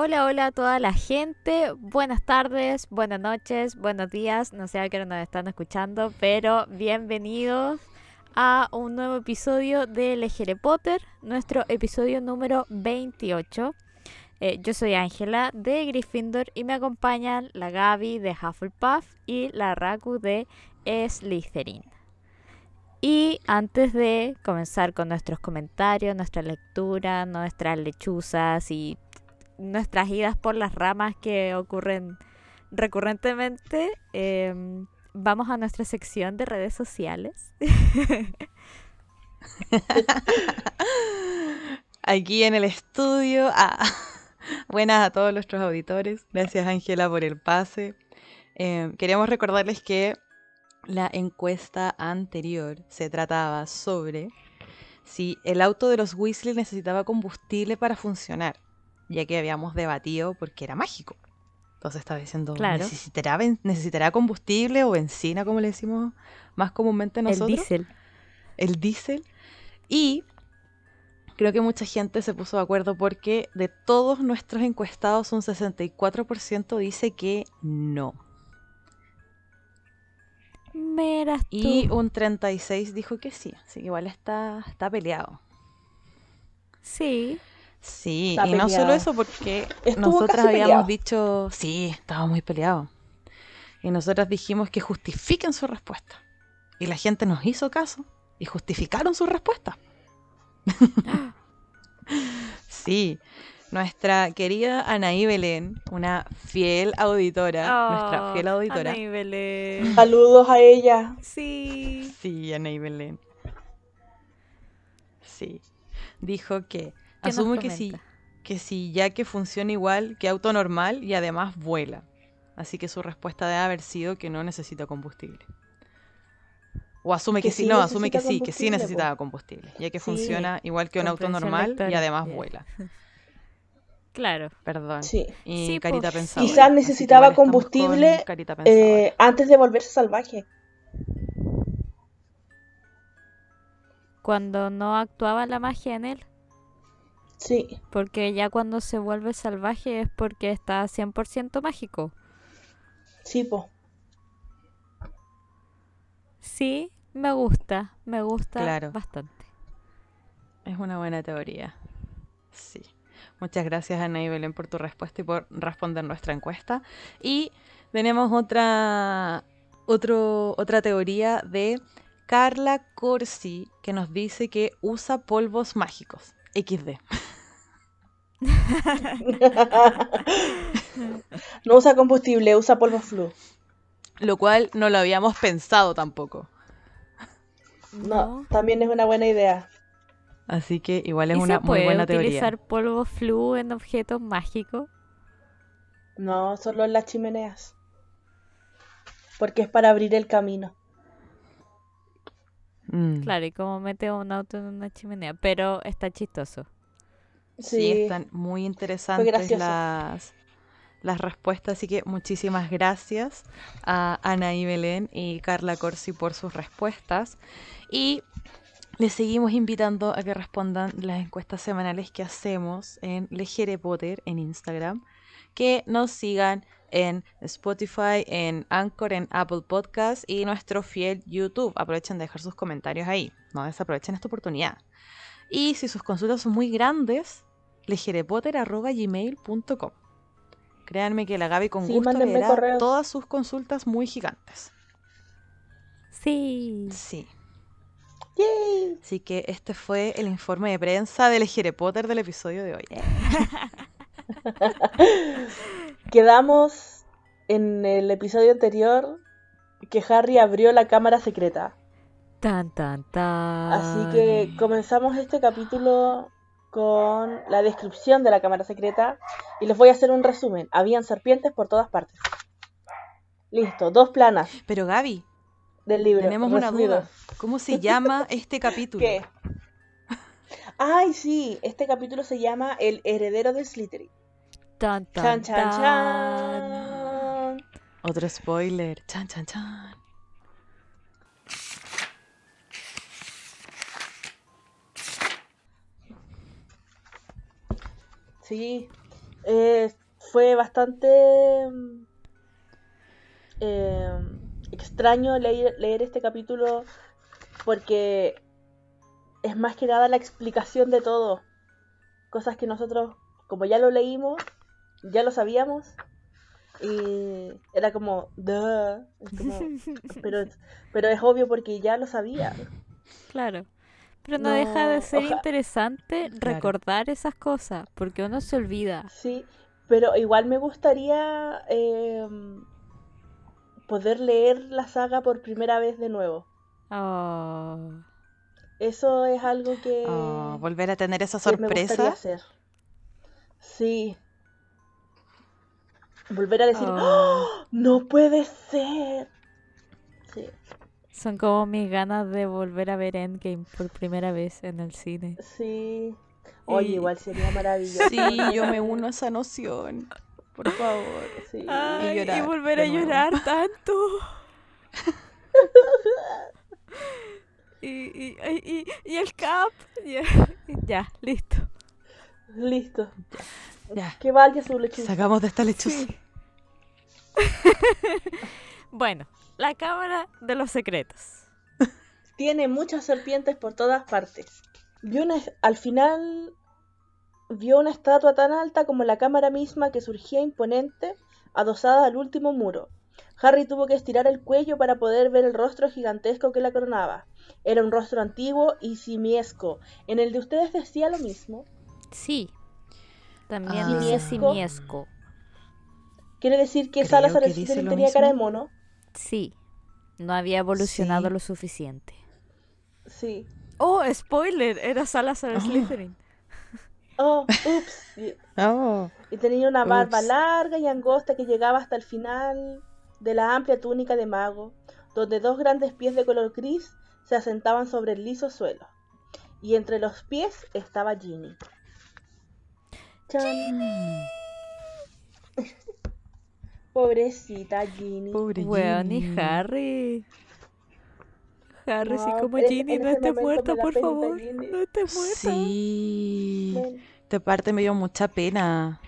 Hola, hola a toda la gente. Buenas tardes, buenas noches, buenos días. No sé a qué hora nos están escuchando, pero bienvenidos a un nuevo episodio de Legere Potter, nuestro episodio número 28. Eh, yo soy Ángela de Gryffindor y me acompañan la Gaby de Hufflepuff y la Raku de Slytherin. Y antes de comenzar con nuestros comentarios, nuestra lectura, nuestras lechuzas y nuestras idas por las ramas que ocurren recurrentemente, em, vamos a nuestra sección de redes sociales. Aquí en el estudio. Ah, buenas a todos nuestros auditores. Gracias Ángela por el pase. Em, queríamos recordarles que la encuesta anterior se trataba sobre si el auto de los Weasley necesitaba combustible para funcionar ya que habíamos debatido porque era mágico. Entonces estaba diciendo, ¿necesitará, ¿necesitará combustible o benzina, como le decimos más comúnmente nosotros? El diésel. El diésel. Y creo que mucha gente se puso de acuerdo porque de todos nuestros encuestados, un 64% dice que no. Y un 36 dijo que sí, así que igual está, está peleado. Sí. Sí, y no solo eso, porque nosotras habíamos dicho, sí, estaba muy peleado. Y nosotras dijimos que justifiquen su respuesta. Y la gente nos hizo caso y justificaron su respuesta. sí, nuestra querida Anaí Belén, una fiel auditora, nuestra fiel auditora. Anaí Belén. Saludos a ella. Sí. Sí, Anaí Belén. Sí. Dijo que Asumo que sí, que sí, ya que funciona igual que auto normal y además vuela. Así que su respuesta debe haber sido que no necesita combustible. O asume que, sí, no, asume que sí, que sí necesitaba combustible, ya que funciona igual que un auto normal y además vuela. Claro. Perdón. Sí. Y Carita pensaba. Quizás necesitaba combustible eh, antes de volverse salvaje. Cuando no actuaba la magia en él. Sí. Porque ya cuando se vuelve salvaje es porque está 100% mágico. Sí, po. Sí, me gusta, me gusta bastante. Es una buena teoría. Sí. Muchas gracias Ana y Belén por tu respuesta y por responder nuestra encuesta. Y tenemos otra, otro, otra teoría de Carla Corsi que nos dice que usa polvos mágicos. XD. no usa combustible, usa polvo flu. Lo cual no lo habíamos pensado tampoco. No, también es una buena idea. Así que igual es una muy buena teoría. utilizar polvo flu en objetos mágicos? No, solo en las chimeneas. Porque es para abrir el camino. Mm. Claro, y como mete un auto en una chimenea, pero está chistoso. Sí, están muy interesantes las, las respuestas, así que muchísimas gracias a Ana y Belén y Carla Corsi por sus respuestas. Y les seguimos invitando a que respondan las encuestas semanales que hacemos en Legere Potter en Instagram, que nos sigan en Spotify, en Anchor, en Apple Podcast y nuestro fiel YouTube. Aprovechen de dejar sus comentarios ahí, no desaprovechen esta oportunidad. Y si sus consultas son muy grandes, legerepotter.gmail.com. Créanme que la Gaby con gusto leerá todas sus consultas muy gigantes. Sí. Sí. Así que este fue el informe de prensa de Legere Potter del episodio de hoy. Quedamos en el episodio anterior que Harry abrió la cámara secreta. Tan, tan, tan. Así que comenzamos este capítulo con la descripción de la cámara secreta y les voy a hacer un resumen. Habían serpientes por todas partes. Listo, dos planas. Pero Gaby, del libro. Tenemos una duda. ¿Cómo se llama este capítulo? ¿Qué? Ay, sí, este capítulo se llama El heredero de Slytherin. Tan, tan, chan, chan, chan. Otro spoiler. Chan, chan, chan. Sí. eh, fue bastante eh, extraño leer, leer este capítulo porque es más que nada la explicación de todo. Cosas que nosotros, como ya lo leímos, ya lo sabíamos. Y era como, Duh. pero, pero es obvio porque ya lo sabía. Claro. Pero no, deja de ser interesante recordar esas cosas, porque uno se olvida. Sí, pero igual me gustaría em, poder leer la saga por primera vez de nuevo. Oh. Eso es algo que... Oh, volver a tener esa sorpresa. hacer. Sí. Volver a decir, oh. ¡Ah! no puede ser. Sí. Son como mis ganas de volver a ver Endgame por primera vez en el cine. Sí. Oye, igual sería maravilloso. Sí, yo me uno a esa noción. Por favor. Sí. y, volver a llorar tanto. y, y, y, el cap. Ya, listo. Listo. Ya. Que vaya su lechuza. Sacamos de esta lechuza. bueno, la cámara de los secretos. Tiene muchas serpientes por todas partes. Vio al final vio una estatua tan alta como la cámara misma que surgía imponente, adosada al último muro. Harry tuvo que estirar el cuello para poder ver el rostro gigantesco que la coronaba. Era un rostro antiguo y simiesco. ¿En el de ustedes decía lo mismo? Sí. También ah. simiesco. ¿Quiere decir que Salazar tenía cara de mono? Sí. No había evolucionado lo suficiente. Sí. Oh, spoiler, era Salazar oh. Slytherin. Oh, ups. Oh. Y tenía una barba larga y angosta que llegaba hasta el final de la amplia túnica de mago, donde dos grandes pies de color gris se asentaban sobre el liso suelo. Y entre los pies estaba Ginny. Ginny. Pobrecita Ginny. Pobre Ginny. Harry. Harry, sí, como Ginny, no esté muerta, por favor. No esté muerta. Sí. De parte me dio mucha pena.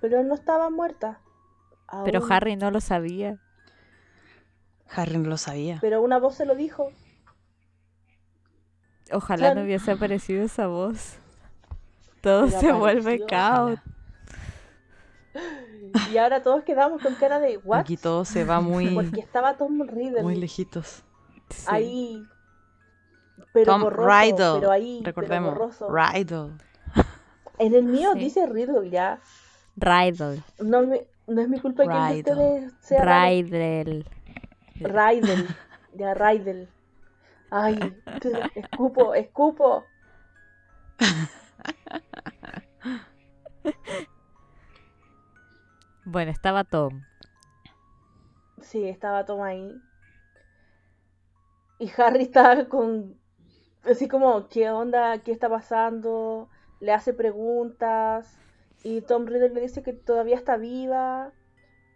Pero no estaba muerta. Pero Harry no lo sabía. Harry no lo sabía. Pero una voz se lo dijo. Ojalá no hubiese aparecido esa voz. Todo se vuelve caos. Y ahora todos quedamos con cara de ¿what? Aquí todo se va muy. Porque estaba Tom Riddle. Muy lejitos. Ahí. Pero Tom borroso, Pero ahí. Recordemos. Riddle. En el mío dice Riddle ya. Riddle. No, no es mi culpa que ustedes sea Riddle. Riddle. Ya, Riddle. Ay, escupo, escupo. Bueno, estaba Tom. Sí, estaba Tom ahí. Y Harry estaba con. Así como, ¿qué onda? ¿Qué está pasando? Le hace preguntas. Y Tom Riddle le dice que todavía está viva,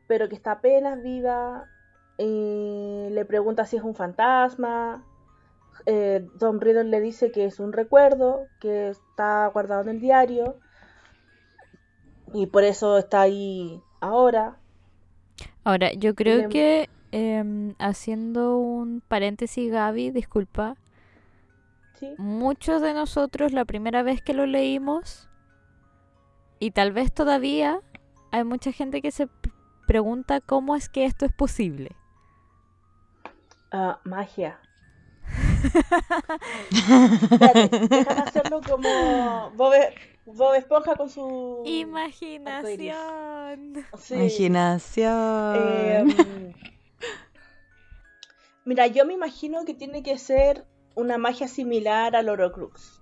pero que está apenas viva. Y le pregunta si es un fantasma. Eh, Tom Riddle le dice que es un recuerdo, que está guardado en el diario. Y por eso está ahí ahora. Ahora, yo creo que em, haciendo un paréntesis, Gaby, disculpa. Muchos de nosotros la primera vez que lo leímos, y tal vez todavía, hay mucha gente que se pregunta cómo es que esto es posible. Ah, magia. Espérate, hacerlo como Bob Esponja con su... Imaginación. Imaginación. Em, mira, yo me imagino que tiene que ser una magia similar al Horocrux.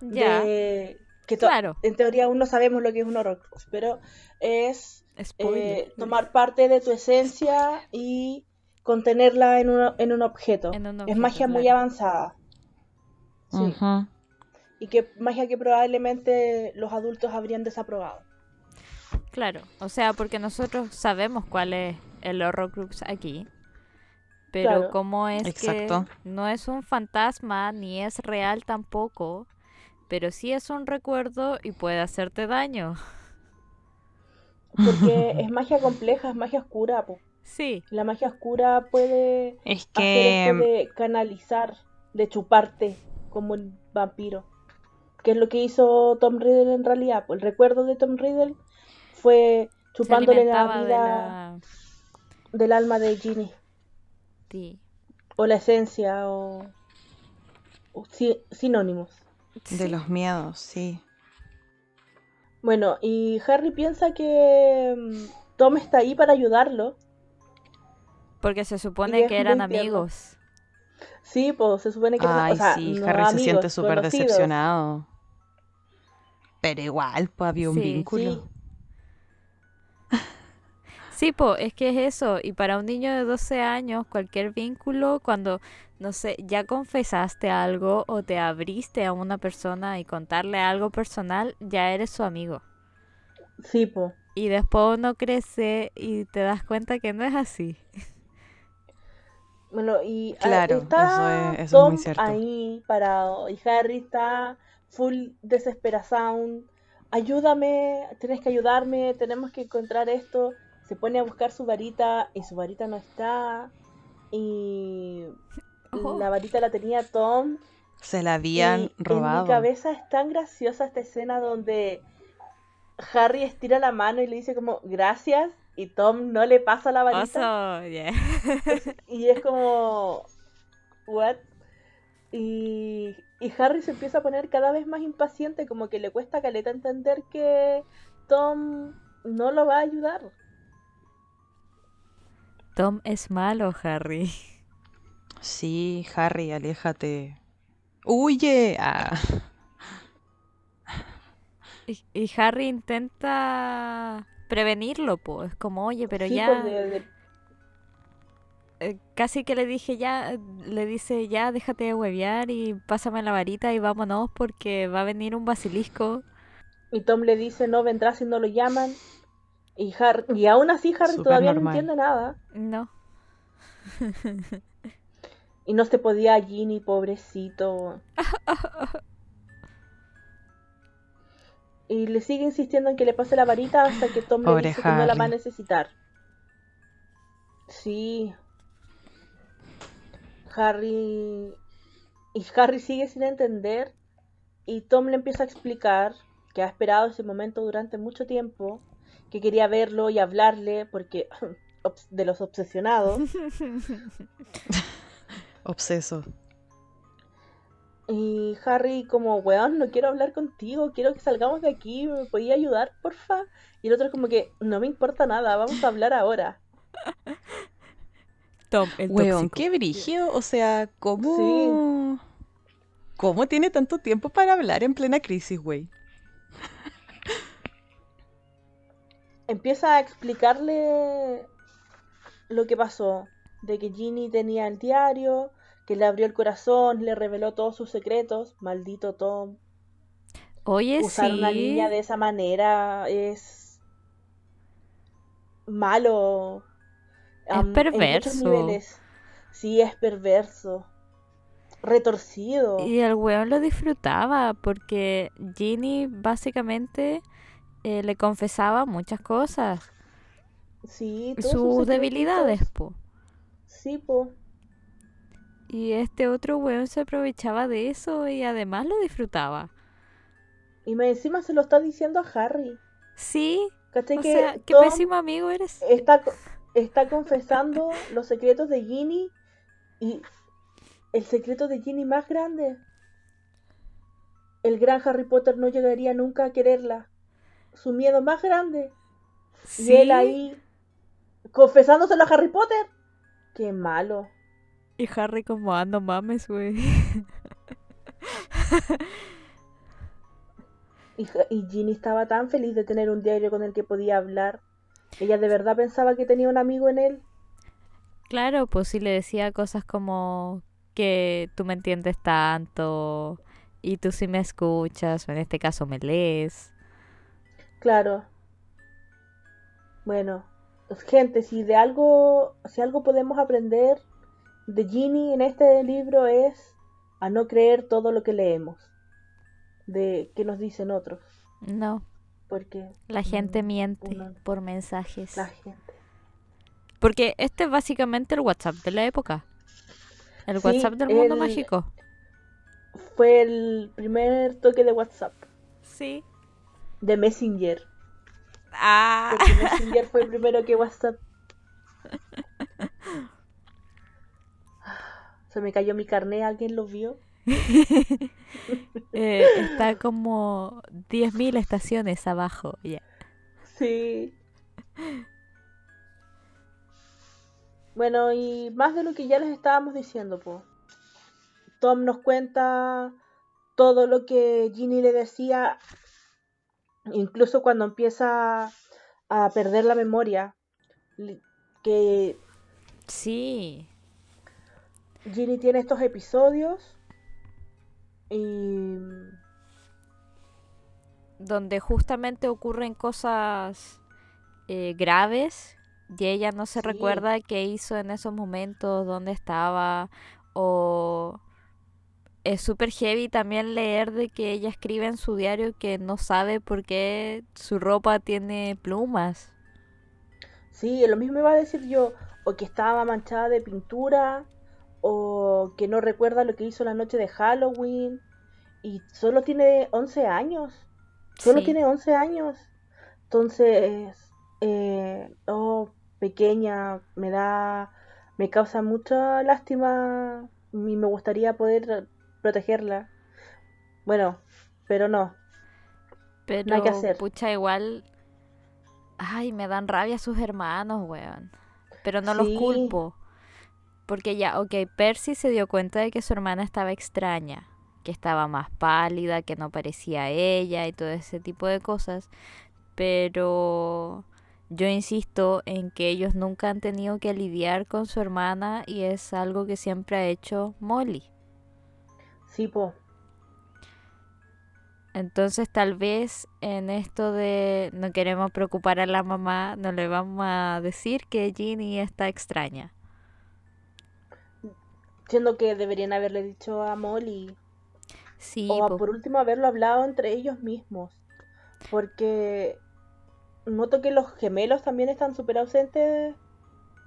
Ya. que claro. En teoría aún no sabemos lo que es un Horocrux, pero es eh, tomar parte de tu esencia y contenerla en, en, un, objeto. Es magia muy avanzada. Sí y que magia que probablemente los adultos habrían desaprobado. Claro, o sea, porque nosotros sabemos cuál es el Horrocrux aquí, pero cómo es que no es un fantasma ni es real tampoco, pero sí es un recuerdo y puede hacerte daño. Porque es magia compleja, es magia oscura, po. Sí. La magia oscura puede es que... hacer de canalizar, de chuparte como un vampiro. Que es lo que hizo Tom Riddle en realidad. El recuerdo de Tom Riddle fue chupándole la vida del alma de Ginny. Sí. O la esencia, o, sinónimos. De los miedos, sí. Bueno, y Harry piensa que mm, Tom está ahí para ayudarlo. Porque se supone que eran amigos. Sí, pues se supone que Ay, sí, Harry se siente súper decepcionado. Pero igual, pues había un vínculo. Sí, pues es que es eso. Y para un niño de 12 años, cualquier vínculo, cuando, no sé, ya confesaste algo o te abriste a una persona y contarle algo personal, ya eres su amigo. Sí, pues. Y después uno crece y te das cuenta que no es así. Bueno, y ah, claro, está eso es, eso muy cierto. ahí parado y Harry está full desesperación. Ayúdame, tienes que ayudarme, tenemos que encontrar esto. Se pone a buscar su varita y su varita no está. Y oh. la varita la tenía Tom. Se la habían robado. En mi cabeza es tan graciosa esta escena donde Harry estira la mano y le dice como gracias y Tom no le pasa la varita. y es como, ¿what? Y, y, Harry se empieza a poner cada vez más impaciente, como que le cuesta a caleta entender que Tom no lo va a ayudar. Tom es malo, Harry. Sí, Harry, aléjate. ¡Huye! Ah. y Harry intenta prevenirlo, pues. Es como, oye, pero ya. Pues, casi que le dije ya, le dice ya, déjate de huevear y pásame la varita y vámonos porque va a venir un basilisco. Y Tom le dice, no vendrá si no lo llaman. Y, Harry, y aún así Harry todavía no entiende nada. No. y no se podía Ginny, pobrecito. y le sigue insistiendo en que le pase la varita hasta que Tom le dice que no la va a necesitar. Sí. Harry. Y Harry sigue sin entender. Y Tom le empieza a explicar que ha esperado ese momento durante mucho tiempo. Que quería verlo y hablarle porque. de los obsesionados. Obseso. Y Harry como, weón, no quiero hablar contigo, quiero que salgamos de aquí, ¿me podía ayudar, porfa? Y el otro como que, no me importa nada, vamos a hablar ahora. Tom, el Weón, qué brígido, o sea, ¿cómo... ¿Cómo tiene tanto tiempo para hablar en plena crisis, güey? Empieza a explicarle lo que pasó, de que Ginny tenía el diario, que le abrió el corazón, le reveló todos sus secretos. Maldito Tom. Oye, Usar una niña de esa manera es malo. Es perverso. Sí, es perverso. Retorcido. Y el weón lo disfrutaba porque Ginny básicamente eh, le confesaba muchas cosas. Sí, sus, debilidades, po. Sí, po. Y este otro weón se aprovechaba de eso y además lo disfrutaba. Y me encima se lo está diciendo a Harry. Sí. ¿Cachai? O que sea, qué pésimo amigo eres. Está, está confesando los secretos de Ginny y el secreto de Ginny más grande. El gran Harry Potter no llegaría nunca a quererla. Su miedo más grande. Y él ahí confesándoselo a Harry Potter. Qué malo. Y Harry como, ando mames, güey. y, y Ginny estaba tan feliz de tener un diario con el que podía hablar. Ella de verdad pensaba que tenía un amigo en él. Claro, pues sí le decía cosas como que tú me entiendes tanto y tú sí me escuchas, o en este caso me lees. Claro. Bueno, gente, si de algo, si algo podemos aprender de Ginny en este libro es a no creer todo lo que leemos. de qué nos dicen otros. No. Porque la gente miente por mensajes. La gente. Porque este es básicamente el WhatsApp de la época. El WhatsApp del mundo mágico. Fue el primer toque de WhatsApp. Sí. De Messenger. Ah. Porque Messenger fue primero que WhatsApp. Se me cayó mi carnet, ¿alguien lo vio? Eh, está como 10.000 estaciones abajo. ya Sí. Bueno, y más de lo que ya les estábamos diciendo, pues. Tom nos cuenta todo lo que Ginny le decía, incluso cuando empieza a perder la memoria, que... Sí. Ginny tiene estos episodios y... Donde justamente ocurren cosas eh, graves y ella no se recuerda qué hizo en esos momentos, dónde estaba o es súper heavy también leer de que ella escribe en su diario que no sabe por qué su ropa tiene plumas. Sí, lo mismo iba a decir yo, o que estaba manchada de pintura, o que no recuerda lo que hizo la noche de Halloween, y solo tiene 11 años, solo tiene 11 años. Entonces, eh, oh, pequeña, me da, me causa mucha lástima y me gustaría poder protegerla. Bueno, pero no. Pero, no hay que hacer. pucha, igual. Ay, me dan rabia sus hermanos, weón. Pero no los culpo. Porque ya, ok, Percy se dio cuenta de que su hermana estaba extraña, que estaba más pálida, que no parecía ella y todo ese tipo de cosas. Pero yo insisto en que ellos nunca han tenido que lidiar con su hermana y es algo que siempre ha hecho Molly. Sí, po. Entonces tal vez en esto de no queremos preocupar a la mamá, no le vamos a decir que Ginny está extraña. Siendo que deberían haberle dicho a Molly. Sí. O por último haberlo hablado entre ellos mismos. Porque noto que los gemelos también están súper ausentes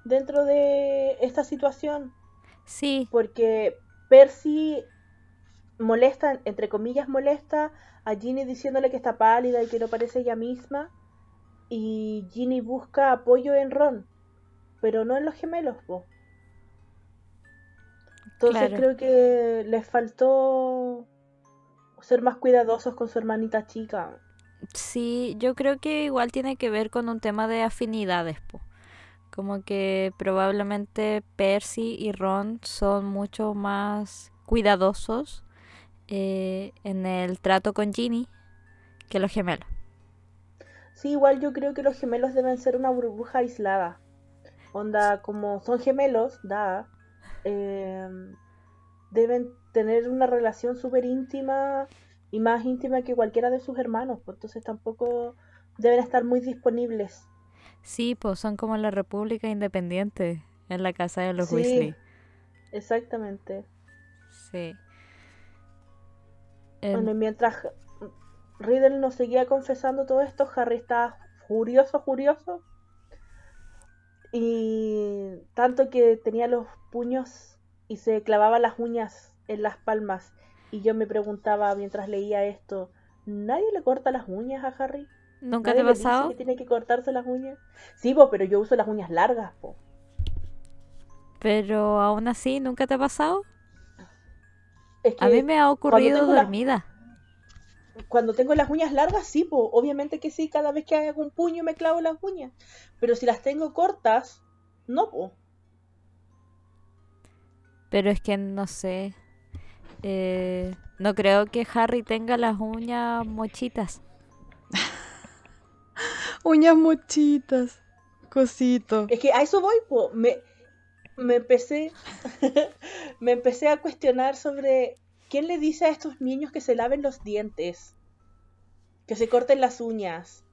dentro de esta situación. Sí. Porque Percy molesta, entre comillas molesta, a Ginny diciéndole que está pálida y que no parece ella misma. Y Ginny busca apoyo en Ron, pero no en los gemelos, Entonces creo que les faltó ser más cuidadosos con su hermanita chica. Sí, yo creo que igual tiene que ver con un tema de afinidades, Como que probablemente Percy y Ron son mucho más cuidadosos eh, en el trato con Ginny que los gemelos. Sí, igual yo creo que los gemelos deben ser una burbuja aislada. Onda, como son gemelos, da, em, deben tener una relación súper íntima y más íntima que cualquiera de sus hermanos, pues entonces tampoco deben estar muy disponibles. Sí, pues son como la República Independiente en la casa de los sí, Exactamente. Sí. Bueno, y mientras Riddle nos seguía confesando todo esto, Harry estaba furioso, furioso. Y tanto que tenía los puños y se clavaba las uñas en las palmas. Y yo me preguntaba mientras leía esto, ¿nadie le corta las uñas a Harry? ¿Nunca te ha pasado? que tiene que cortarse las uñas? Sí, po, pero yo uso las uñas largas, po. Pero aún así, ¿nunca te ha pasado? a mí me ha ocurrido dormida. Cuando tengo las uñas largas, sí, po. obviamente que sí, cada vez que hago un puño me clavo las uñas. Pero si las tengo cortas, no, po. Pero es que no sé. Eh, no creo que Harry tenga las uñas mochitas. uñas mochitas. Cosito. Es que a eso voy, po. Me, me empecé, me empecé a cuestionar sobre quién le dice a estos niños que se laven los dientes, que se corten las uñas,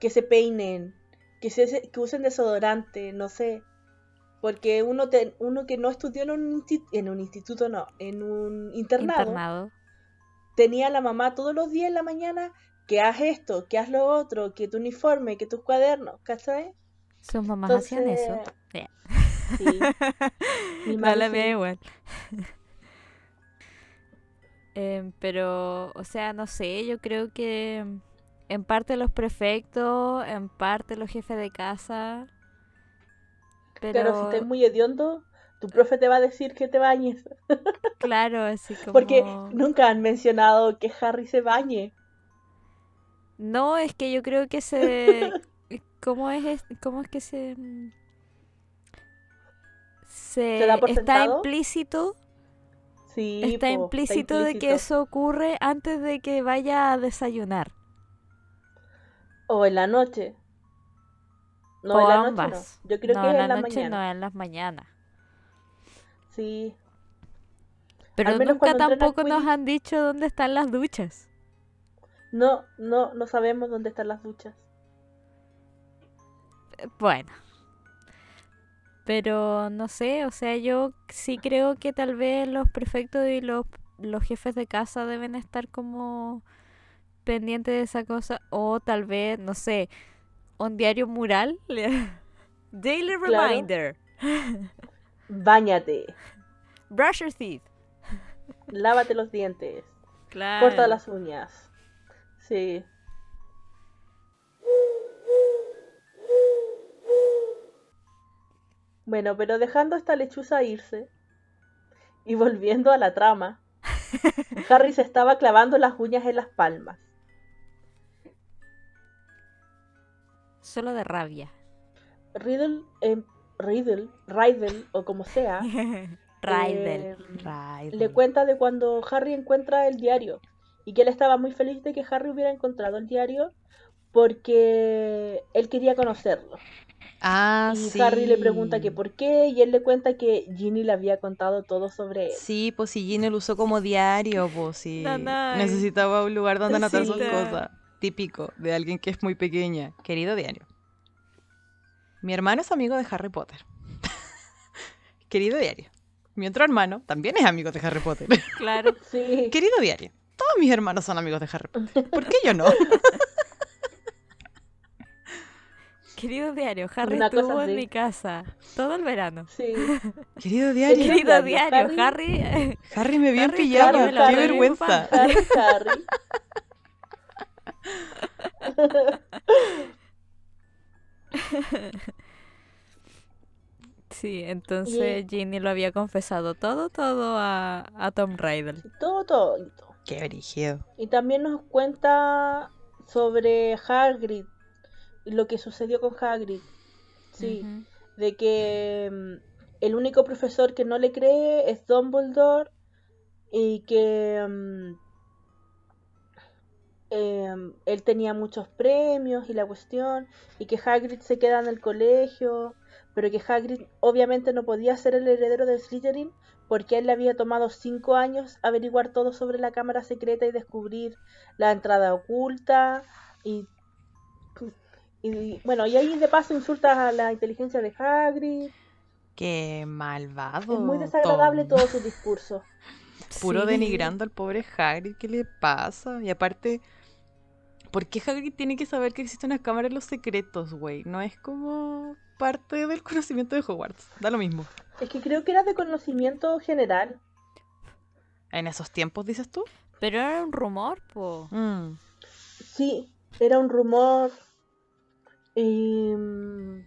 que se peinen, que, se, que usen desodorante, no sé. Porque uno, uno que no estudió en un, en un instituto, no, en un internado, tenía la mamá todos los días en la mañana que haz esto, que haz lo otro, que tu uniforme, que tus cuadernos, ¿cachai? Sus mamás hacían eso. Sí. no la igual. Em, pero, o sea, no sé, yo creo que en parte los prefectos, en parte los jefes de casa. Pero, si estás muy hediondo, tu profe te va a decir que te bañes. claro, así como. Porque nunca han mencionado que Harry se bañe. No, es que yo creo que se. ¿Cómo es, cómo es que se.? Se, está implícito está, implícito de que eso ocurre antes de que vaya a desayunar. O en la noche. No, en la noche no. Yo creo que es en la, noche no, en las mañanas. Sí. Pero nunca tampoco nos han dicho dónde están las duchas. No, no, no sabemos dónde están las duchas. Bueno. Pero no sé, o sea, yo sí creo que tal vez los prefectos y los, los jefes de casa deben estar como pendientes de esa cosa. O tal vez, no sé, un diario mural. Daily reminder. Báñate. Brush your teeth. Lávate los dientes. Claro. Corta las uñas. Sí. Bueno, pero dejando esta lechuza irse y volviendo a la trama, Harry se estaba clavando las uñas en las palmas. Solo de rabia. Riddle, eh, Riddle, Riddle, o como sea, Riddle, eh, le cuenta de cuando Harry encuentra el diario y que él estaba muy feliz de que Harry hubiera encontrado el diario porque él quería conocerlo. Ah, y Harry le pregunta que por qué y él le cuenta que Ginny le había contado todo sobre él. Sí, pues si Ginny lo usó como diario, pues si necesitaba un lugar donde anotar sus cosas. Típico de alguien que es muy pequeña. Querido diario. Mi hermano es amigo de Harry Potter. Querido diario. Mi otro hermano también es amigo de Harry Potter. Claro, sí. Querido diario. Todos mis hermanos son amigos de Harry Potter. ¿Por qué yo no? Querido diario, Harry estuvo en mi casa todo el verano. Sí. Querido diario. Querido diario, Harry. Harry, me vio en pijama, qué vergüenza. Harry, Harry. Sí, entonces Ginny lo había confesado todo, todo a, a Tom Riddle. Todo, todo. Qué origen. Y también nos cuenta sobre Hagrid, lo que sucedió con Hagrid. Sí, de que mm, el único profesor que no le cree es Dumbledore y que mm, em, él tenía muchos premios y la cuestión y que Hagrid se queda en el colegio, pero que Hagrid obviamente no podía ser el heredero de Slytherin porque a él le había tomado cinco años averiguar todo sobre la cámara secreta y descubrir la entrada oculta y y bueno, y ahí de paso insultas a la inteligencia de Hagrid. Qué malvado. Es muy desagradable todo su discurso. Puro denigrando al pobre Hagrid, ¿qué le pasa? Y aparte, ¿por qué Hagrid tiene que saber que existe una cámara en los secretos, güey? No es como parte del conocimiento de Hogwarts. Da lo mismo. Es que creo que era de conocimiento general. ¿En esos tiempos, dices tú? Pero era un rumor, po. Mm. Sí, era un rumor Em,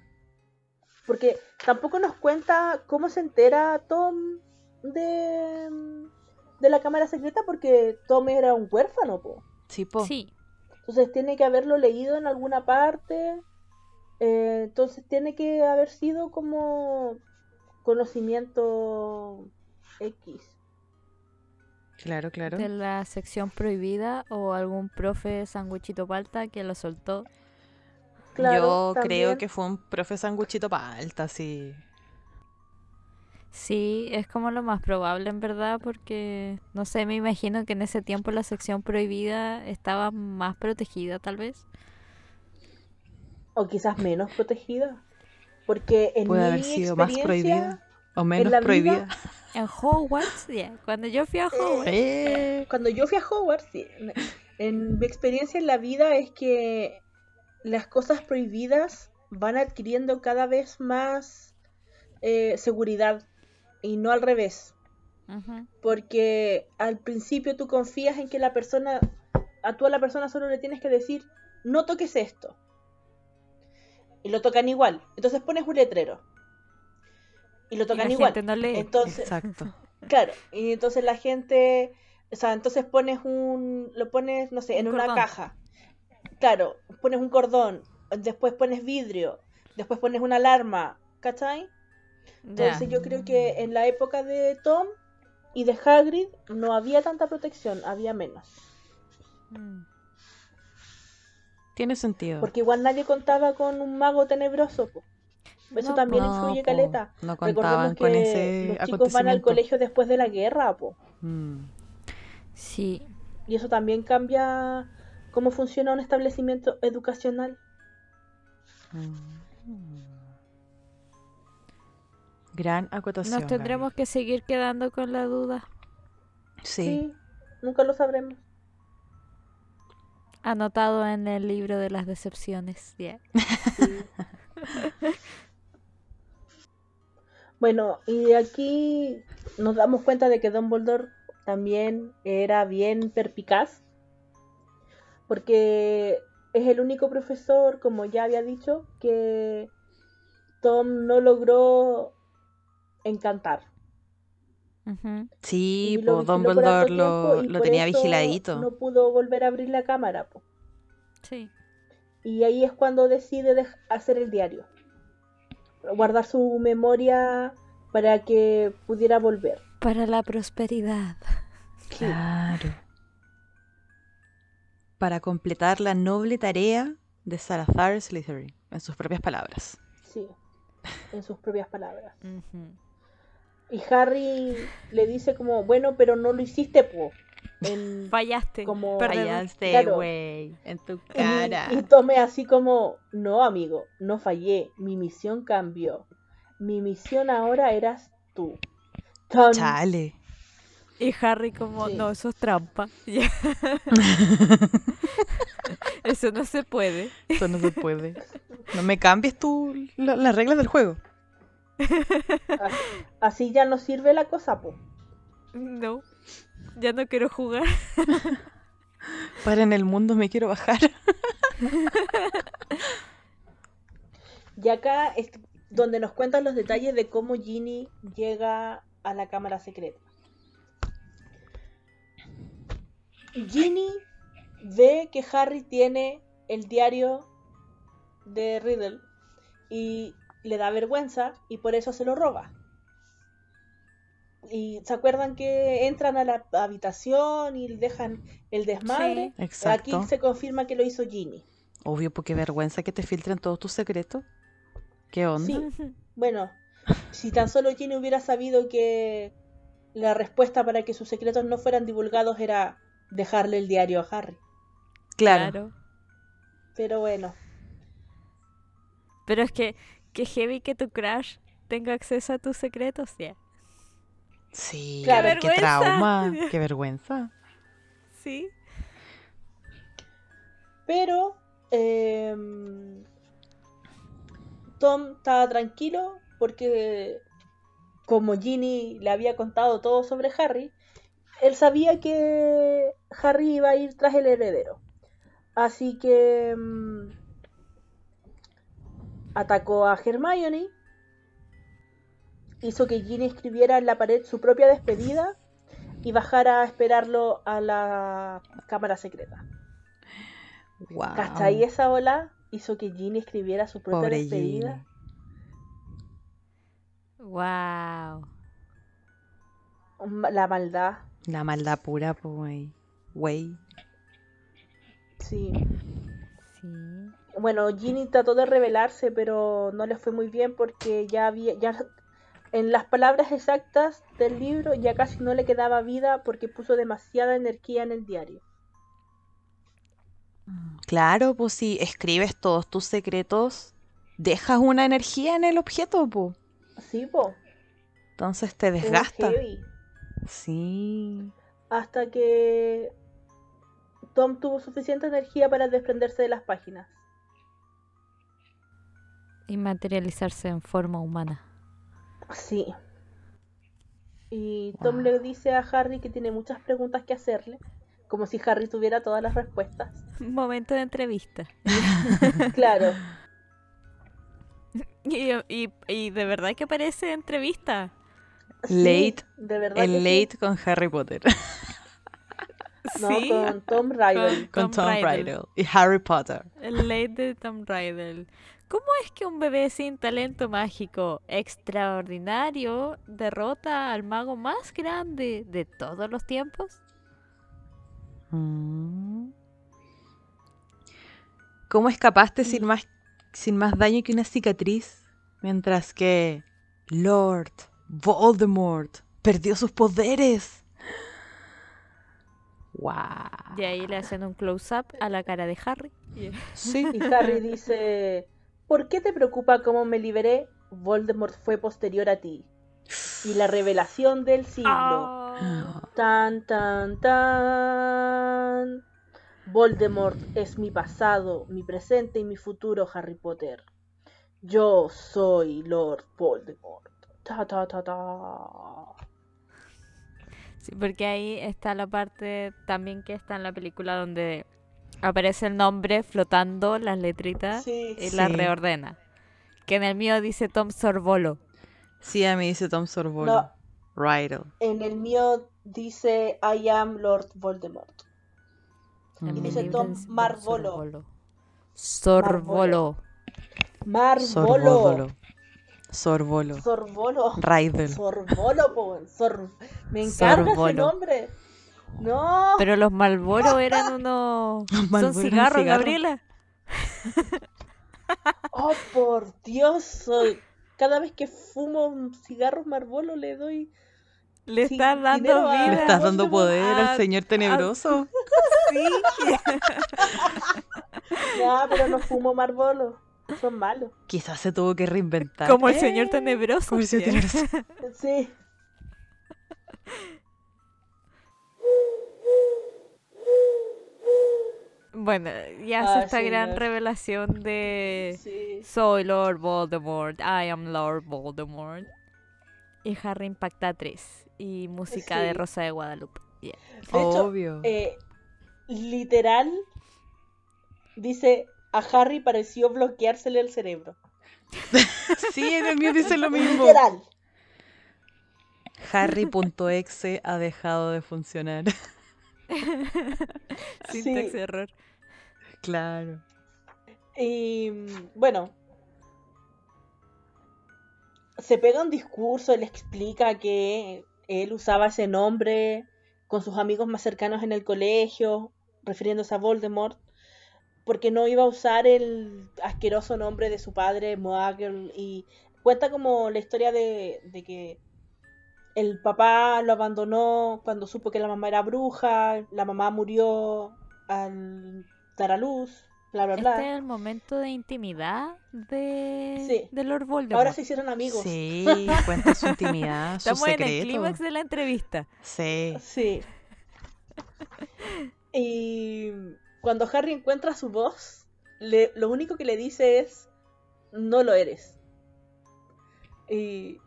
porque tampoco nos cuenta cómo se entera Tom de, de la cámara secreta porque Tom era un huérfano, po. Sí, po. Sí. Entonces tiene que haberlo leído en alguna parte. Eh, entonces tiene que haber sido como conocimiento X. Claro, claro. De la sección prohibida o algún profe sanguichito palta que lo soltó yo creo que fue un profe sanguchito alta, sí. Sí, es como lo más probable en verdad, porque no sé, me imagino que en ese tiempo la sección prohibida estaba más protegida, tal vez. O quizás menos protegida. Porque en Puede haber sido más prohibida. O menos prohibida. En Hogwarts, cuando yo fui a Hogwarts. Eh. Cuando yo fui a Hogwarts, en mi experiencia en la vida es que las cosas prohibidas van adquiriendo cada vez más eh, seguridad y no al revés. Porque al principio tú confías en que la persona, a tú a la persona solo le tienes que decir, no toques esto. Y lo tocan igual. Entonces pones un letrero. Y lo tocan igual. Entonces, Exacto. Claro, y entonces la gente, o sea, entonces pones un, lo pones, no sé, en una caja. Claro, pones un cordón, después pones vidrio, después pones una alarma, ¿cachai? Entonces yo creo que en la época de Tom y de Hagrid no había tanta protección, había menos. Mm. Tiene sentido. Porque igual nadie contaba con un mago tenebroso. Eso también influye caleta. No contaban con ese los chicos van al colegio después de la guerra, po. Mm. Sí. Y eso también cambia cómo funciona un establecimiento educacional. Mm. Gran acotación. Nos tendremos que seguir quedando con la duda. Sí. Nunca lo sabremos. Anotado en el libro de las decepciones. bueno, y aquí nos damos cuenta de que Dumbledore también era bien perpicaz. Porque es el único profesor, como ya había dicho, que Tom no logró encantar. Sí, pues Dumbledore lo, lo tenía vigiladito. No pudo volver a abrir la cámara. Po. Sí. Y ahí es cuando decide hacer el diario. Guardar su memoria para que pudiera volver. Para la prosperidad. Claro. Para completar la noble tarea de Salazar Slytherin, en sus propias palabras. Sí, en sus propias palabras. Y Harry le dice como, bueno, pero no lo hiciste, po. Fallaste. Como, Fallaste, güey. en tu cara. Y, tome así como, no, amigo, no fallé. Mi misión cambió. Mi misión ahora eras tú. Chale. Y Harry como, no, eso es trampa. eso no se puede. Eso no se puede. No me cambies tú las reglas del juego. Así, ya no sirve la cosa, po. No, ya no quiero jugar. Para en el mundo me quiero bajar. y acá es donde nos cuentan los detalles de cómo Ginny llega a la cámara secreta. Ginny ve que Harry tiene el diario de Riddle y le da vergüenza y por eso se lo roba. Y se acuerdan que entran a la habitación y dejan el desmadre. Aquí se confirma que lo hizo Ginny. Obvio, porque vergüenza que te filtren todos tus secretos. ¿Qué onda? Sí, bueno, si tan solo Ginny hubiera sabido que la respuesta para que sus secretos no fueran divulgados era dejarle el diario a Harry. Claro. Pero bueno. Pero es que que heavy que tu crush tenga acceso a tus secretos, ya. Sí, qué, qué trauma, qué vergüenza. Sí. Pero em, Tom estaba tranquilo porque como Ginny le había contado todo sobre Harry, él sabía que Harry iba a ir tras el heredero. Así que em, atacó a Hermione, hizo que Ginny escribiera en la pared su propia despedida y bajara a esperarlo a la cámara secreta. Wow. ¿Cachai? Esa ola hizo que Ginny escribiera su propia despedida. Wow. La maldad. La maldad pura, pues, güey. Sí. Sí bueno, Ginny trató de rebelarse, pero no le fue muy bien porque ya había, ya en las palabras exactas del libro ya casi no le quedaba vida porque puso demasiada energía en el diario. Claro, pues si escribes todos tus secretos, dejas una energía en el objeto, pues. Sí, po. Entonces te desgasta. Sí. Hasta que Tom tuvo suficiente energía para desprenderse de las páginas. Y materializarse en forma humana. Sí. Y Tom le dice a Harry que tiene muchas preguntas que hacerle, como si Harry tuviera todas las respuestas. Momento de entrevista. claro. Y, de verdad que parece entrevista. Late. de verdad el late con Harry Potter. No, con Tom Riddle. Con, Tom, Riddle. Y Harry Potter. El late de Tom Riddle. ¿Cómo es que un bebé sin talento mágico extraordinario derrota al mago más grande de todos los tiempos? Mm. ¿Cómo escapaste sin más, sin más daño que una cicatriz? Mientras que Lord Voldemort perdió sus poderes. Wow. Y ahí le hacen un close-up a la cara de Harry. Sí. Y Harry dice, ¿por qué te preocupa cómo me liberé? Voldemort fue posterior a ti. Y la revelación del siglo. Ah. Tan, tan, tan. Voldemort es mi pasado, mi presente y mi futuro, Harry Potter. Yo soy Lord Voldemort. Ta, ta, ta, ta. Sí, porque ahí está la parte también que está en la película donde aparece el nombre flotando las letritas y las reordena. Que en el mío dice Tom Sorbolo. Sí, a mí dice Tom Sorbolo. No, En el mío dice I am Lord Voldemort. Y dice Tom Marvolo. Sorbolo. Marvolo. Sorbolo. Sorbolo. Raidel. Sorbolo, po. Me encanta ese nombre. No. Pero los Malboro eran unos. Son cigarros, Gabriela. oh, por Dios. Cada vez que fumo cigarros Marlboro le doy. Le estás dando vida. Le estás dando poder al señor tenebroso. Sí. no, pero no fumo Marlboro. Son malos. Quizás se tuvo que reinventar. Como el señor tenebroso. Como el señor tenebroso. Sí. Bueno, ya hace ah, esta gran revelación de soy Lord Voldemort, I am Lord Voldemort. Y Harry impacta 3 y música de Rosa de Guadalupe. Obvio. Eh, literal dice a Harry pareció bloqueársele el cerebro. sí, en el mío dice lo mismo. Literal. Harry.exe ha dejado de funcionar. Sintax error. Claro. Y bueno, se pega un discurso, él explica que él usaba ese nombre con sus amigos más cercanos en el colegio, refiriéndose a Voldemort, porque no iba a usar el asqueroso nombre de su padre, Moagel, y cuenta como la historia de, de que el papá lo abandonó cuando supo que la mamá era bruja, la mamá murió al dar a luz, bla, bla, bla. Este es el momento de intimidad de, de Lord Voldemort. Ahora se hicieron amigos. Sí, cuenta su intimidad, Estamos en el clímax de la entrevista. Sí. Sí. Y cuando Harry encuentra su voz, le, lo único que le dice es, no lo eres. Y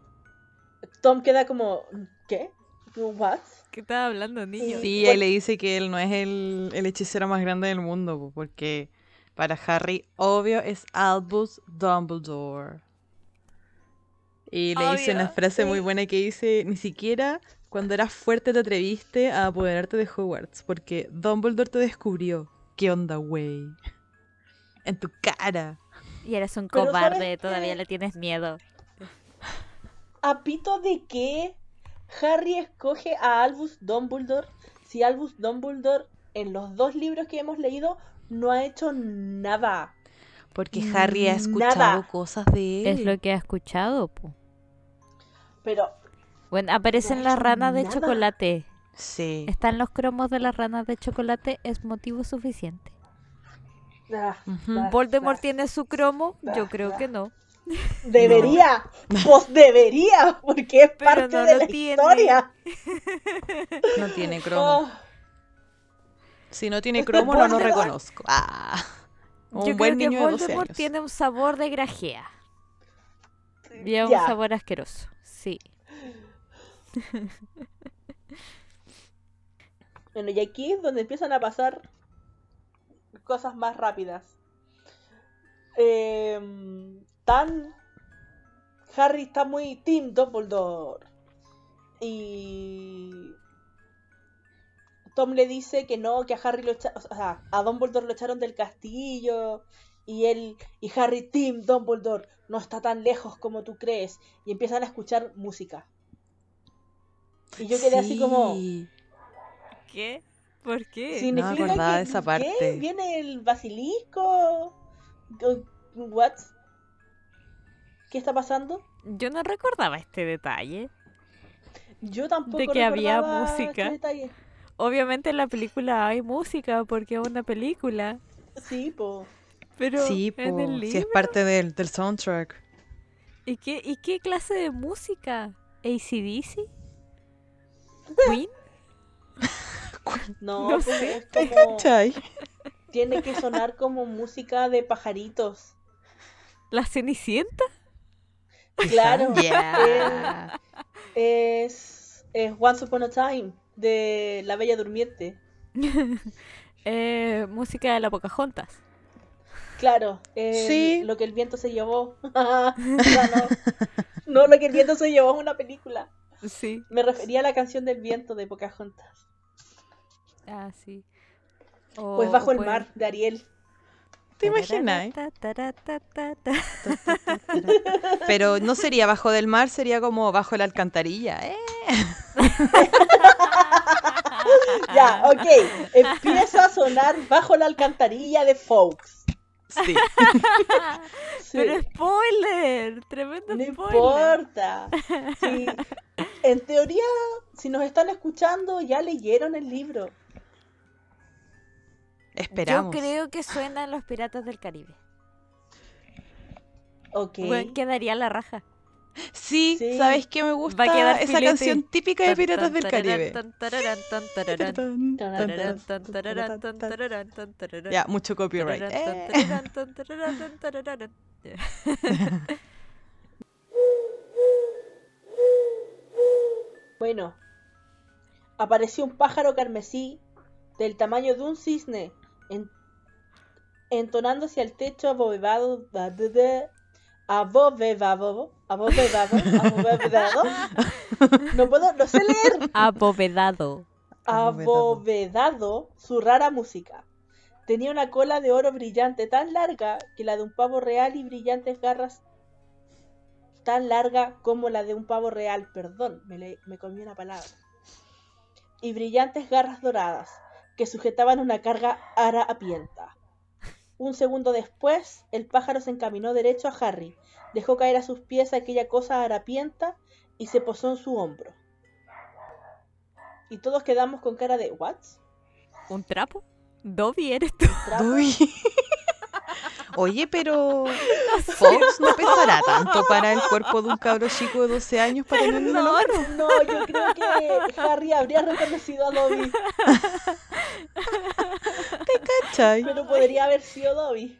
Tom queda como, ¿qué? ¿What? ¿Qué estaba hablando, niño? Sí, él le dice que él no es el, hechicero más grande del mundo, porque para Harry, obvio, es Albus Dumbledore. Y le dice una frase muy buena que dice, ni siquiera cuando eras fuerte te atreviste a apoderarte de Hogwarts, porque Dumbledore te descubrió. ¿Qué onda, güey? En tu cara. Y eres un cobarde, todavía le tienes miedo. ¿A pito de qué Harry escoge a Albus Dumbledore si Albus Dumbledore en los dos libros que hemos leído no ha hecho nada? Porque Harry ha escuchado cosas de él. Es lo que ha escuchado, po. Pero. Bueno, aparecen las ranas de chocolate. Sí. Están los cromos de las ranas de chocolate, es motivo suficiente. Ah, ¿Voldemort tiene su cromo? Yo creo que no. Debería, pues debería, porque es parte de la historia. No tiene cromo. Oh. Si no tiene cromo, no lo reconozco. Ah, un Yo buen creo niño que Voldemort tiene un sabor de grajea. Y un sabor asqueroso, sí. bueno, y aquí es donde empiezan a pasar cosas más rápidas. Em, tan Harry está muy Team Dumbledore. Y Tom le dice que no, que a Harry lo echaron, o sea, a Dumbledore lo echaron del castillo y él y Harry Team Dumbledore no está tan lejos como tú crees y empiezan a escuchar música. Y yo quedé así como ¿Qué? ¿Por qué? ¿Significa no acordaba de esa parte. ¿qué? ¿Viene el basilisco? ¿What? ¿Qué está pasando? Yo no recordaba este detalle. Yo tampoco de que había música. Este Obviamente en la película hay música porque es una película. Sí, po. Pero sí, en el libro. es parte del, del soundtrack. ¿Y qué, ¿Y qué clase de música? ¿ACDC? ¿Queen? No, no sé. como... Tiene que sonar como música de pajaritos. ¿La Cenicienta? Claro. Es, es, Once Upon a Time de La Bella Durmiente. eh, música de la Pocahontas. Claro, sí. lo que el viento se llevó. no, no, lo que el viento se llevó es una película. Sí. Me refería a la canción del viento de Pocahontas. Ah, sí. pues Bajo el mar de Ariel. ¿Te imaginas? Pero no sería bajo del mar, sería como bajo la alcantarilla. ¿eh? ya, ok. Empieza a sonar bajo la alcantarilla de Fox. Sí. Pero spoiler, tremendo no importa. Sí. En teoría, si nos están escuchando, ya leyeron el libro. Esperamos. Yo creo que suenan los Piratas del Caribe. Ok. quedaría la raja. Sí, ¿sabes qué me gusta? esa canción típica de Piratas del Caribe. Ya, mucho copyright. Bueno, apareció un pájaro carmesí del tamaño de un cisne entonando hacia el techo abovedado, abovedado, abovedado, abovedado. No puedo, no sé leer. Abovedado. Abovedado su rara música. Tenía una cola de oro brillante tan larga que la de un pavo real y brillantes garras tan larga como la de un pavo real, perdón, me, me comí una palabra. Y brillantes garras doradas que sujetaban una carga harapienta. Un segundo después, el pájaro se encaminó derecho a Harry, dejó caer a sus pies aquella cosa harapienta y se posó en su hombro. Y todos quedamos con cara de ¿what? ¿Un trapo? ¿Dobby eres tú? Dobby. Oye, pero Fox no pesará tanto para el cuerpo de un cabro chico de 12 años para tenerlo no, no, yo creo que Harry habría reconocido a Dobby. ¿Te cachai? Pero podría haber sido Dobby.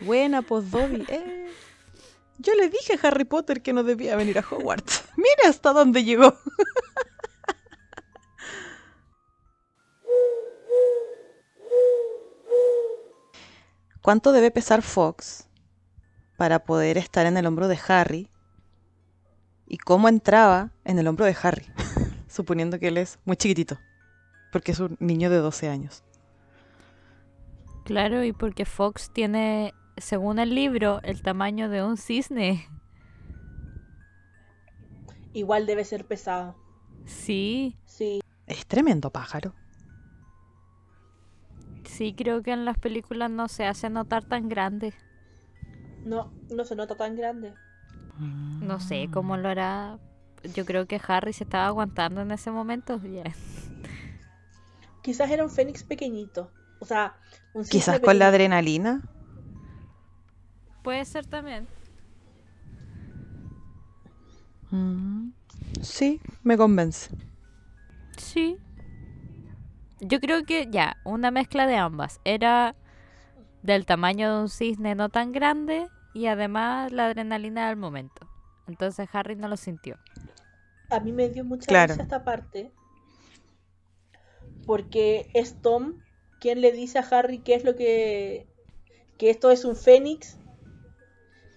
Buena, pues Dobby. Eh. Yo le dije a Harry Potter que no debía venir a Hogwarts. Mira hasta dónde llegó. ¿Cuánto debe pesar Fox para poder estar en el hombro de Harry? ¿Y cómo entraba en el hombro de Harry? Suponiendo que él es muy chiquitito, porque es un niño de 12 años. Claro, y porque Fox tiene, según el libro, el tamaño de un cisne. Igual debe ser pesado. Sí. Sí. Es tremendo pájaro. Sí, creo que en las películas no se hace notar tan grande. No, no se nota tan grande. No sé cómo lo hará. Yo creo que Harry se estaba aguantando en ese momento. Quizás era un fénix pequeñito. O sea, un Quizás con la adrenalina. Puede ser también. Mm, sí, me convence. Sí. Yo creo que ya, una mezcla de ambas. Era del tamaño de un cisne no tan grande y además la adrenalina del momento. Entonces Harry no lo sintió. A mí me dio mucha risa esta parte. Porque es Tom quien le dice a Harry qué es lo que. que esto es un fénix.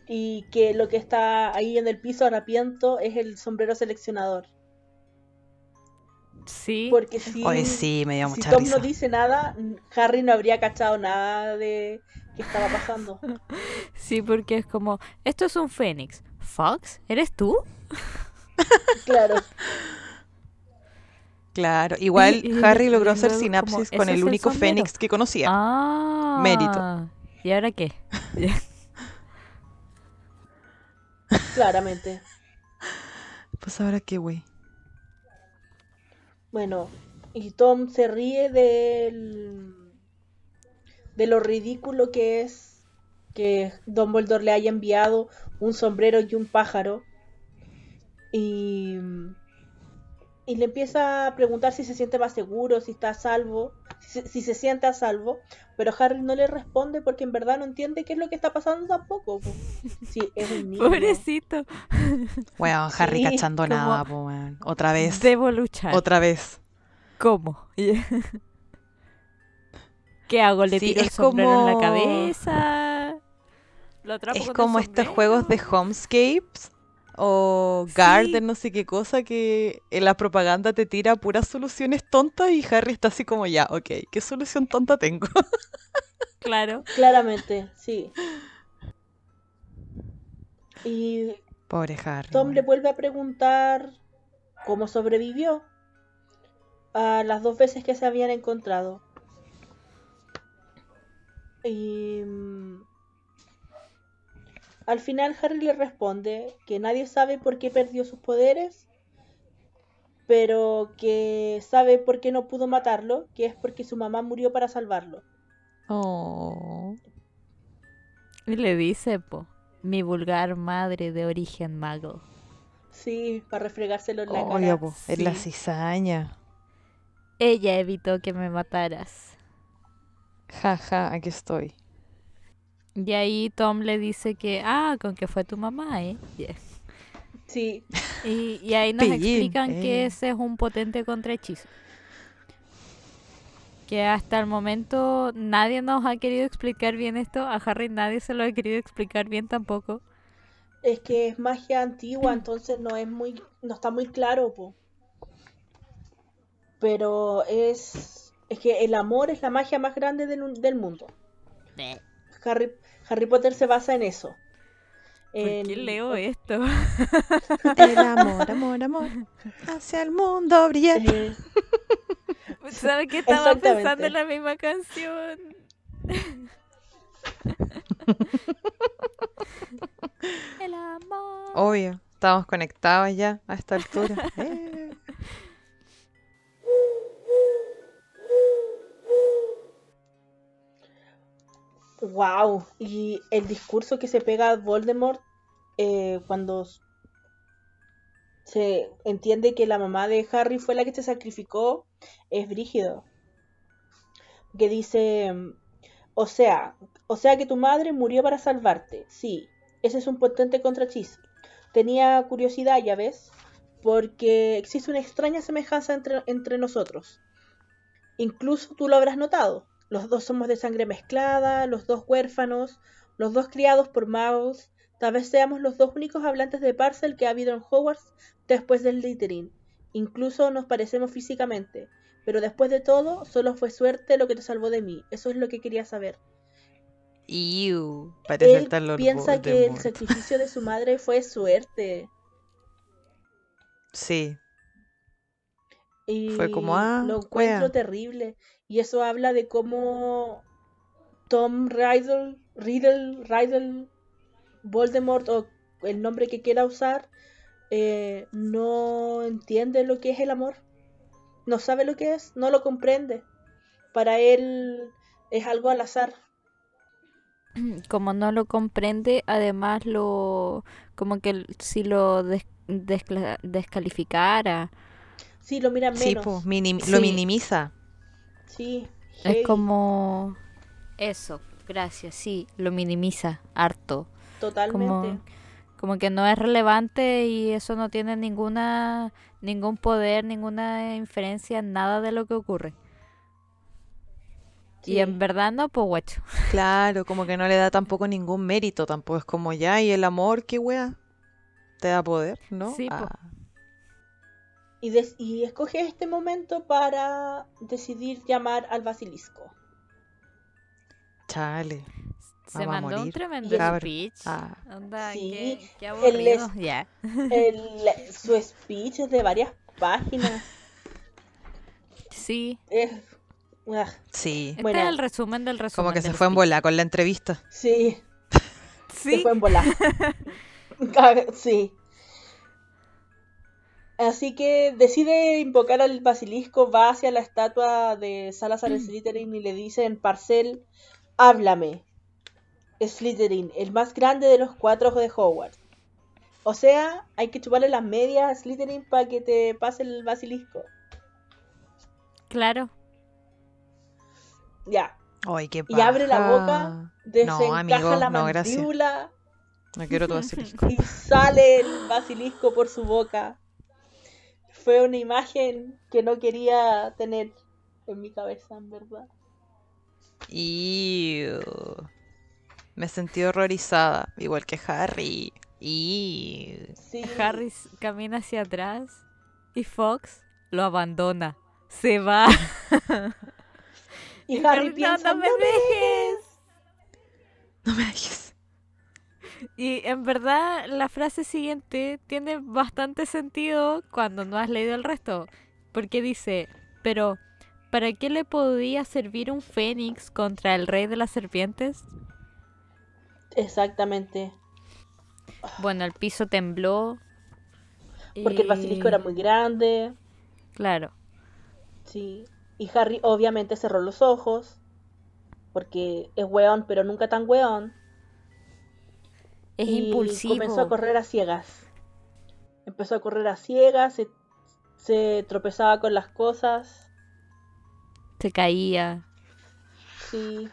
Y que lo que está ahí en el piso harapiento es el sombrero seleccionador. Sí. Porque si, sí, me dio mucha si Tom no dice nada, Harry no habría cachado nada de qué estaba pasando. Sí, porque es como, esto es un fénix. ¿Fox? ¿Eres tú? Claro. Claro, igual Harry logró hacer sinapsis con el único fénix que conocía. Ah, Mérito. ¿Y ahora qué? Claramente. Pues ahora qué, güey. Bueno, y Tom se ríe del de lo ridículo que es que Dumbledore le haya enviado un sombrero y un pájaro. Y, y le empieza a preguntar si se siente más seguro, si está a salvo, si, se siente a salvo. Pero Harry no le responde porque en verdad no entiende qué es lo que está pasando tampoco. Sí, es un niño. Pobrecito. Bueno, Harry cachando nada, otra vez. Debo luchar. Otra vez. ¿Cómo? ¿Qué hago? ¿Le tiro el sombrero en la cabeza? es como estos juegos de Homescapes o Garden, no sé qué cosa, que en la propaganda te tira puras soluciones tontas y Harry está así como ya, ok, ¿qué solución tonta tengo? claro. Claramente, sí. Y Pobre Harry. Tom le vuelve a preguntar cómo sobrevivió a las dos veces que se habían encontrado. Y mm, al final Harry le responde que nadie sabe por qué perdió sus poderes, pero que sabe por qué no pudo matarlo, que es porque su mamá murió para salvarlo. Oh. Y le dice, po, mi vulgar madre de origen mago. Sí, para refregárselo en la cara. es la cizaña. Ella evitó que me mataras. Jaja, aquí estoy. Y ahí Tom le dice que, ah, con que fue tu mamá, ¿eh? Sí. Y, ahí nos explican que eh. ese es un potente contrahechizo. Que hasta el momento nadie nos ha querido explicar bien esto. A Harry nadie se lo ha querido explicar bien tampoco. Es que es magia antigua, entonces no es muy, no está muy claro, po. Pero es es que el amor es la magia más grande del, del mundo. Harry, Harry Potter se basa en eso. ¿Por qué leo esto? el amor, amor, amor. Hacia el mundo brilla. Eh, ¿Sabes que estaba pensando en la misma canción? el amor. Obvio, estamos conectados ya a esta altura. Eh. Wow, y el discurso que se pega Voldemort eh, cuando se entiende que la mamá de Harry fue la que se sacrificó es brígido. Que dice, o sea, o sea que tu madre murió para salvarte. Sí, ese es un potente contrahechizo. Tenía curiosidad, ya ves, porque existe una extraña semejanza entre, entre nosotros. Incluso tú lo habrás notado. Los dos somos de sangre mezclada, los dos huérfanos, los dos criados por magos. Tal vez seamos los dos únicos hablantes de Parcel que ha habido en Hogwarts después del littering. Incluso nos parecemos físicamente. Pero después de todo, solo fue suerte lo que te salvó de mí. Eso es lo que quería saber. Parece Él piensa que el sacrificio de su madre fue suerte. Sí. Y fue como, ah, lo encuentro terrible. Y eso habla de cómo Tom Riddle, Riddle, Riddle, Voldemort o el nombre que quiera usar, eh, no entiende lo que es el amor. No sabe lo que es, no lo comprende. Para él es algo al azar. como no lo comprende, además lo como que si lo descalificara. Sí, lo mira menos. lo minimiza. Sí. Es como eso, gracias, sí, lo minimiza harto. Totalmente. Como, que no es relevante y eso no tiene ninguna ningún poder, ninguna inferencia, nada de lo que ocurre. Y en verdad no, pues guacho. Claro, como que no le da tampoco ningún mérito, tampoco es como ya, y el amor, qué wea, te da poder, ¿no? Sí, ah. Y, y escoge este momento para decidir llamar al basilisco. Chale. Se mandó un tremendo speech. Ah. sí, qué, aburrido. su speech es de varias páginas. Sí. Es Ah. Sí. Este bueno, es el resumen del resumen. Como que se fue en bola con la entrevista. Sí. Sí. Se fue en bola. sí. Así que decide invocar al basilisco, va hacia la estatua de Salazar mm. Slytherin y le dice en Parcel, háblame. Slytherin, el más grande de los cuatro de Hogwarts. O sea, hay que chuparle las medias a Slytherin para que te pase el basilisco. Claro. Ya. qué y abre la boca, desencaja la mandíbula. No quiero tu basilisco. y sale el basilisco por su boca. Fue una imagen que no quería tener en mi cabeza, en verdad. Y me sentí horrorizada, igual que Harry. Y Harry camina hacia atrás y Fox lo abandona. Se va. Y Harry piensa, no, me dejes. No me dejes. Y en verdad la frase siguiente tiene bastante sentido cuando no has leído el resto. Porque dice, pero ¿para qué le podía servir un fénix contra el rey de las serpientes? Exactamente. Bueno, el piso tembló. Porque el basilisco era muy grande. Claro. Sí. Y Harry obviamente cerró los ojos, porque es weón, pero nunca tan weón. Es y impulsivo. Comenzó a correr a ciegas. Empezó a correr a ciegas, se, tropezaba con las cosas. Se caía. Sí.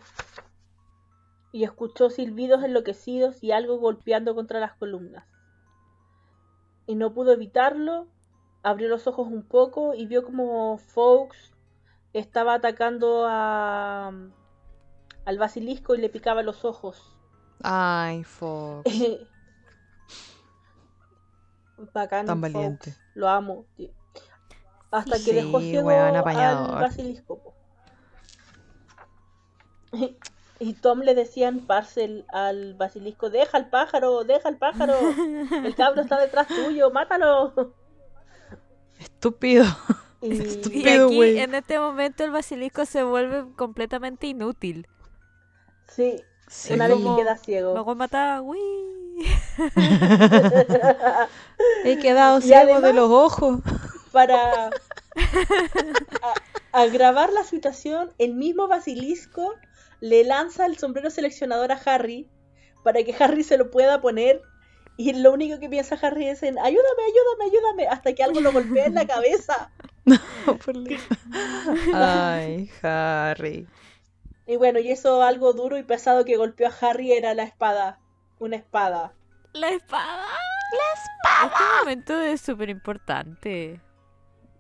Y escuchó silbidos enloquecidos y algo golpeando contra las columnas. Y no pudo evitarlo. Abrió los ojos un poco y vio como Fox estaba atacando a, al basilisco y le picaba los ojos. Ay, Fox. Bacán. Tan valiente. Lo amo. Hasta que dejó ciego al basilisco. Y Tom le decía en Parcel al basilisco, deja al pájaro, deja al pájaro. El cabro está detrás tuyo, mátalo. Estúpido. Y, aquí, en este momento, el basilisco se vuelve completamente inútil. Sí, una vez que queda ciego. Me voy a matar, He quedado ciego de los ojos. Para agravar la situación, el mismo basilisco le lanza el sombrero seleccionador a Harry para que Harry se lo pueda poner. Y lo único que piensa Harry es en ayúdame, ayúdame, ayúdame, hasta que algo lo golpea en la cabeza. Ay, Harry. Y bueno, y eso algo duro y pesado que golpeó a Harry era la espada. Una espada. La espada. La espada. Este momento es súper importante.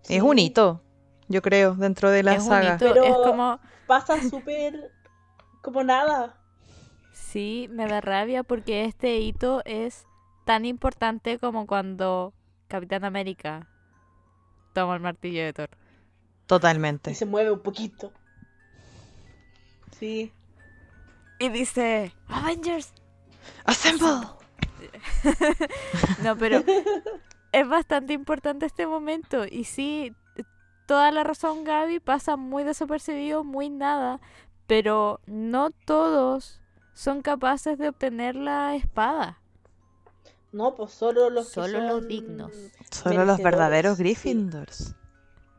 Es un hito, yo creo, dentro de la saga. Pero es como... pasa súper como nada. Sí, me da rabia porque este hito es tan importante como cuando Capitán América toma el martillo de Thor. Totalmente. Y se mueve un poquito. Sí. Y dice, Avengers. Assemble. no, pero es bastante importante este momento. Y sí, toda la razón Gaby pasa muy desapercibido, muy nada. Pero no todos son capaces de obtener la espada. No, pues solo los solo los dignos. Solo los verdaderos Gryffindors.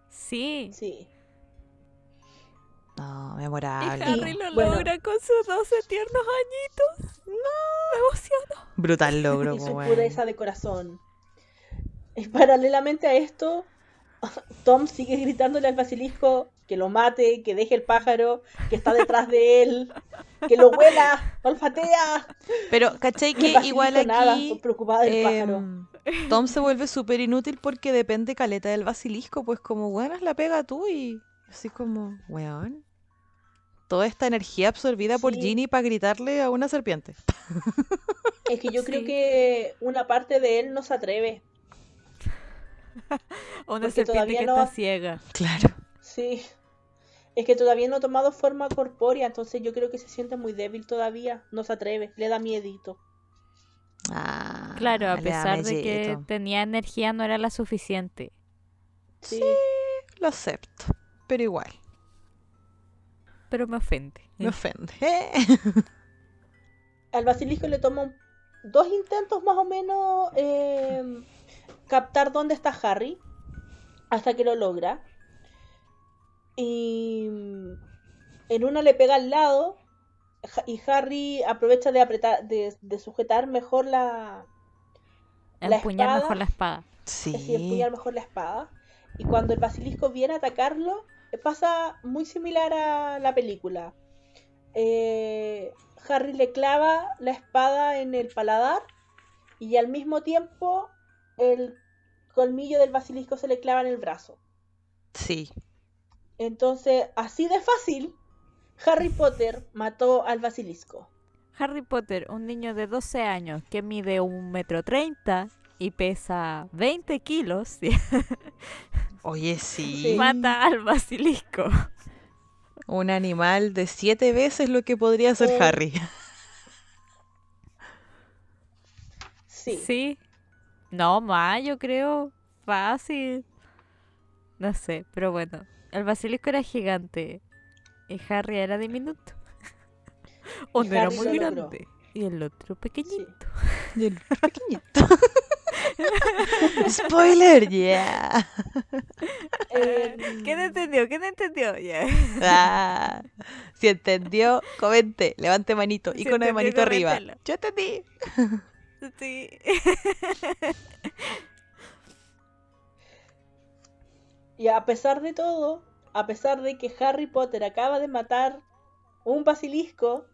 Sí. Sí. No, memorable. Y Harry lo logra con sus 12 tiernos añitos. No, me emociono. Brutal logro, Y su pureza de corazón. Y paralelamente a esto, Tom sigue gritándole al basilisco que lo mate, que deje el pájaro, que está detrás de él, que lo huela, olfatea. Pero, ¿cachai? Que igual aquí. Nada, preocupada del pájaro. Em, Tom se vuelve súper inútil porque depende caleta del basilisco, pues como, buenas la pega tú y así como, weón. Toda esta energía absorbida por Ginny para gritarle a una serpiente. Es que yo creo que una parte de él no se atreve. una serpiente que está ciega. Claro. Sí. Es que todavía no ha tomado forma corpórea, entonces yo creo que se siente muy débil todavía. No se atreve, le da miedito. Ah, claro, a pesar de que tenía energía no era la suficiente. Sí. lo acepto, pero igual. Pero me ofende. Me ofende. Al basilisco le toma dos intentos más o menos eh, captar dónde está Harry hasta que lo logra. Y en una le pega al lado y Harry aprovecha de apretar, de, sujetar mejor la, la empuñar mejor la espada. Sí. Es empuñar mejor la espada. Y cuando el basilisco viene a atacarlo, pasa muy similar a la película. Eh, Harry le clava la espada en el paladar y al mismo tiempo el colmillo del basilisco se le clava en el brazo. Sí. Entonces, así de fácil, Harry Potter mató al basilisco. Harry Potter, un niño de 12 años que mide un metro treinta y pesa 20 kilos. Oye, sí. Mata al basilisco. Un animal de siete veces lo que podría ser oh. Harry. Sí. Sí. No, más, yo creo. Fácil. No sé, pero bueno. El basilisco era gigante. Y Harry era diminuto. Uno era muy grande. Y el otro pequeñito. Y el otro pequeñito. Spoiler, yeah. Eh, ¿Quién entendió? ¿Quién entendió? Ah, si entendió, comente, levante manito, y icono de manito arriba. Yo entendí. Sí. Y a pesar de todo, a pesar de que Harry Potter acaba de matar un basilisco,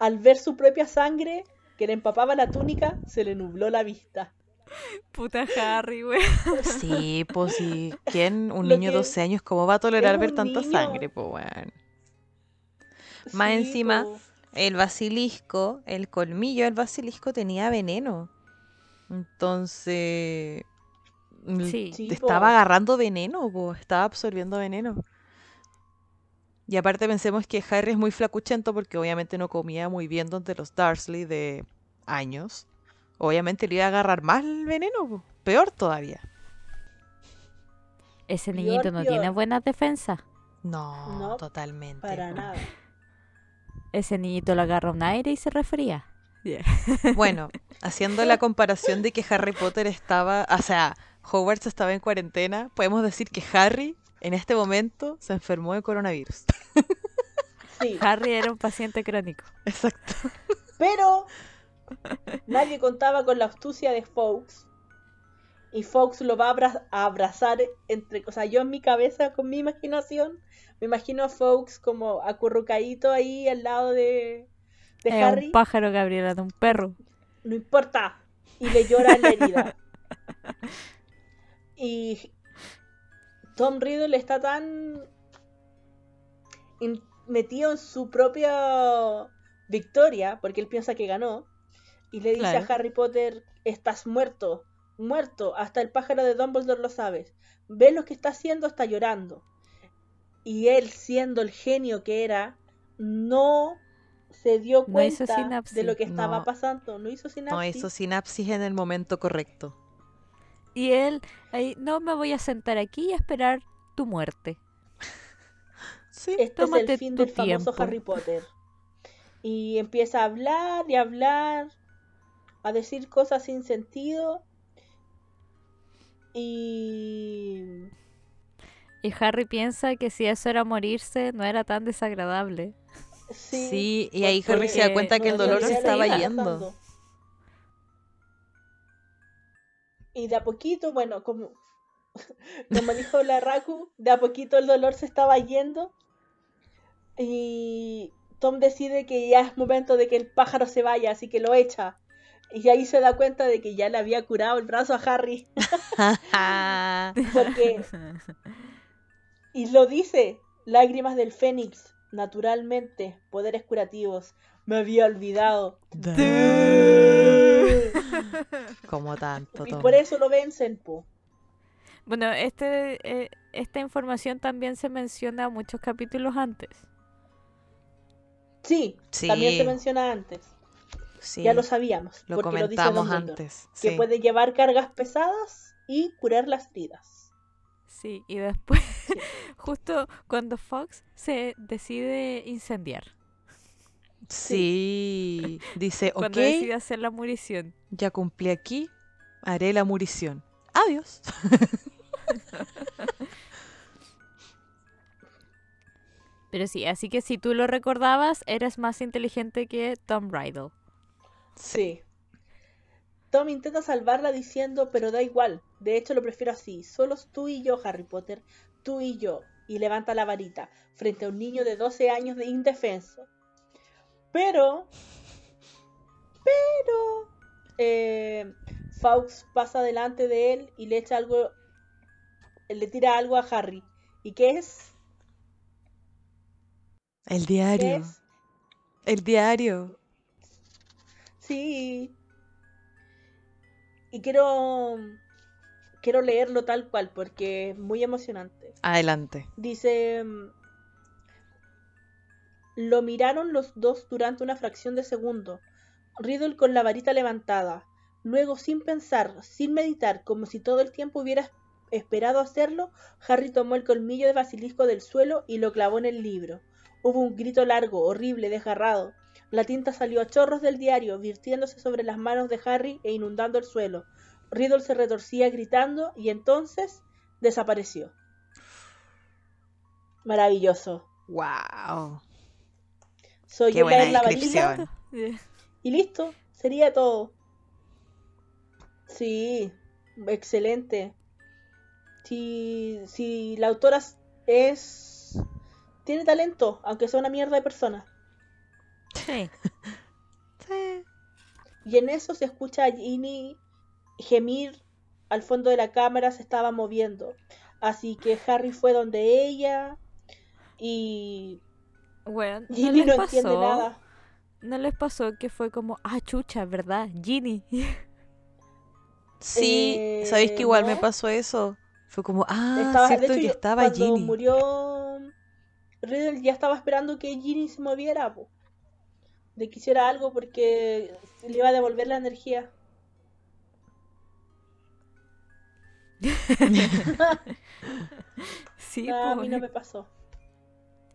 al ver su propia sangre que le empapaba la túnica, se le nubló la vista. Puta Harry, güey. Sí, pues sí. ¿Quién? Un niño de 12 años, ¿cómo va a tolerar ver tanta sangre, pues, weón? Más encima, el basilisco, el colmillo del basilisco tenía veneno. Entonces, Sí. estaba agarrando veneno, estaba absorbiendo veneno. Y aparte pensemos que Harry es muy flacuchento porque obviamente no comía muy bien donde los Dursley de años. Obviamente le iba a agarrar más el veneno, peor todavía. Ese niñito no tiene buena defensa. No, totalmente. Para nada. Ese niñito le agarra un aire y se refría. Bueno, haciendo la comparación de que Harry Potter estaba, o sea, Hogwarts estaba en cuarentena, podemos decir que Harry en este momento se enfermó de coronavirus. Sí. Harry era un paciente crónico. Exacto. Pero nadie contaba con la astucia de Fox. Y Fox lo va a, abrazar entre... O sea, yo en mi cabeza, con mi imaginación, me imagino a Fox como acurrucadito ahí al lado de, de Harry. un pájaro, Gabriela, de un perro. No importa. Y le llora la herida. Y Tom Riddle está tan metido en su propia victoria, porque él piensa que ganó, y le dice a Harry Potter, estás muerto, muerto, hasta el pájaro de Dumbledore lo sabes. Ve lo que está haciendo, está llorando. Y él, siendo el genio que era, no se dio cuenta de lo que estaba pasando. No hizo sinapsis. No hizo sinapsis en el momento correcto. Y él, ahí, no me voy a sentar aquí y a esperar tu muerte. sí, este es el fin del famoso Harry Potter. Y empieza a hablar y hablar, a decir cosas sin sentido. Y. Y Harry piensa que si eso era morirse, no era tan desagradable. Sí, y ahí Harry se da cuenta que el dolor se estaba yendo. Y de a poquito, bueno, como, como dijo la Raku, de a poquito el dolor se estaba yendo. Y Tom decide que ya es momento de que el pájaro se vaya, así que lo echa. Y ahí se da cuenta de que ya le había curado el brazo a Harry. Porque... Y lo dice, lágrimas del Fénix, naturalmente, poderes curativos. Me había olvidado. Como tanto. Y por eso lo vencen, po. Bueno, este, eh, esta información también se menciona muchos capítulos antes. Sí, también se menciona antes. Ya lo sabíamos. Lo comentamos antes. Que puede llevar cargas pesadas y curar las heridas. Sí, y después, justo cuando Fox se decide incendiar. Sí, dice, ok. Cuando decide hacer la murición. Ya cumplí aquí, haré la murición. Adiós. Pero sí, así que si tú lo recordabas, eres más inteligente que Tom Riddle. Sí. Tom intenta salvarla diciendo, pero da igual. De hecho, lo prefiero así. Solo tú y yo, Harry Potter. Tú y yo. Y levanta la varita frente a un niño de 12 años de indefenso. Pero... Pero... Eh, Fawkes pasa delante de él y le echa algo... Le tira algo a Harry. ¿Y qué es? El diario. El diario. Sí. Y quiero quiero leerlo tal cual porque es muy emocionante. Adelante. Dice lo miraron los dos durante una fracción de segundo, Riddle con la varita levantada. Luego, sin pensar, sin meditar, como si todo el tiempo hubiera esperado hacerlo, Harry tomó el colmillo de basilisco del suelo y lo clavó en el libro. Hubo un grito largo, horrible, desgarrado. La tinta salió a chorros del diario, virtiéndose sobre las manos de Harry e inundando el suelo. Riddle se retorcía gritando y entonces desapareció. Maravilloso. Wow. Soy Qué buena la varita y listo, sería todo. Sí, excelente. Si, si la autora es tiene talento, aunque sea una mierda de persona. Sí. sí. Y en eso se escucha a Ginny gemir al fondo de la cámara, se estaba moviendo. Así que Harry fue donde ella y bueno, Ginny no, entiende nada. ¿No les pasó que fue como, ah, chucha, ¿verdad? Ginny. Sí, eh, ¿sabéis que igual me pasó eso? Fue como, ah, cierto que estaba cuando murió Riddle ya estaba esperando que Ginny se moviera, de que hiciera algo porque le iba a devolver la energía. sí, a mí no me pasó.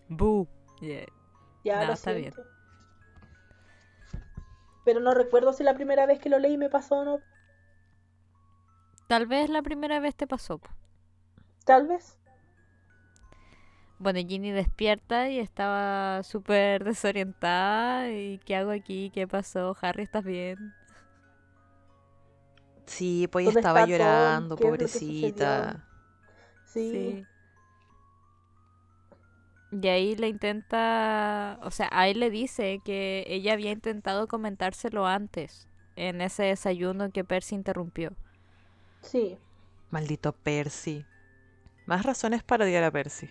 Bu. Ya lo está bien. Pero no recuerdo si la primera vez que lo leí me pasó o no. Tal vez la primera vez te pasó. Tal vez. Bueno, Ginny despierta y estaba súper desorientada. ¿Y qué hago aquí? ¿Qué pasó? Harry, ¿estás bien? Sí, pues estaba llorando, pobrecita. Sí. Y ahí le intenta, o sea, ahí le dice que ella había intentado comentárselo antes, en ese desayuno que Percy interrumpió. Sí. Maldito Percy. Más razones para odiar a Percy.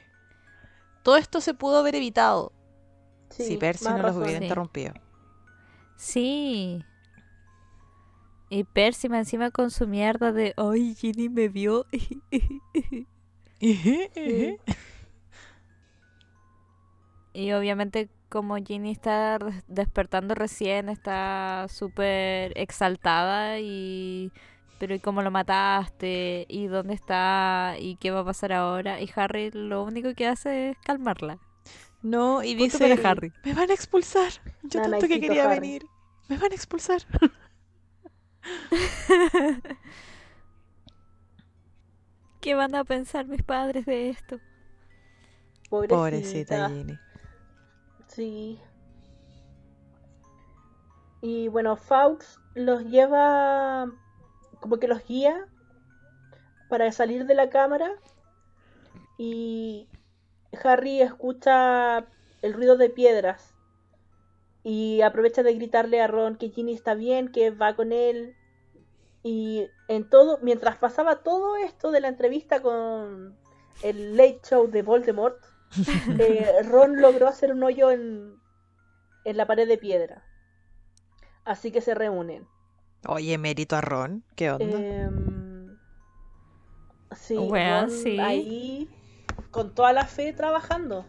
Todo esto se pudo haber evitado si Percy no los hubiera interrumpido. Sí. Y Percy me encima con su mierda de, ay, Ginny me vio. y obviamente como Ginny está despertando recién, está súper exaltada y pero ¿y cómo lo mataste? ¿Y dónde está? ¿Y qué va a pasar ahora? Y Harry lo único que hace es calmarla. No, y dice, Harry. me van a expulsar. Yo tanto que quería venir. Me van a expulsar. ¿Qué van a pensar mis padres de esto? Pobrecita, Pobrecita Ginny. Sí. Y bueno, Faux los lleva, como que los guía para salir de la cámara. Y Harry escucha el ruido de piedras. Y aprovecha de gritarle a Ron que Ginny está bien, que va con él. Y en todo, mientras pasaba todo esto de la entrevista con el late show de Voldemort, eh, Ron logró hacer un hoyo en, en la pared de piedra. Así que se reúnen. Oye, mérito a Ron, ¿qué onda? Em, sí, Ron ahí con toda la fe trabajando.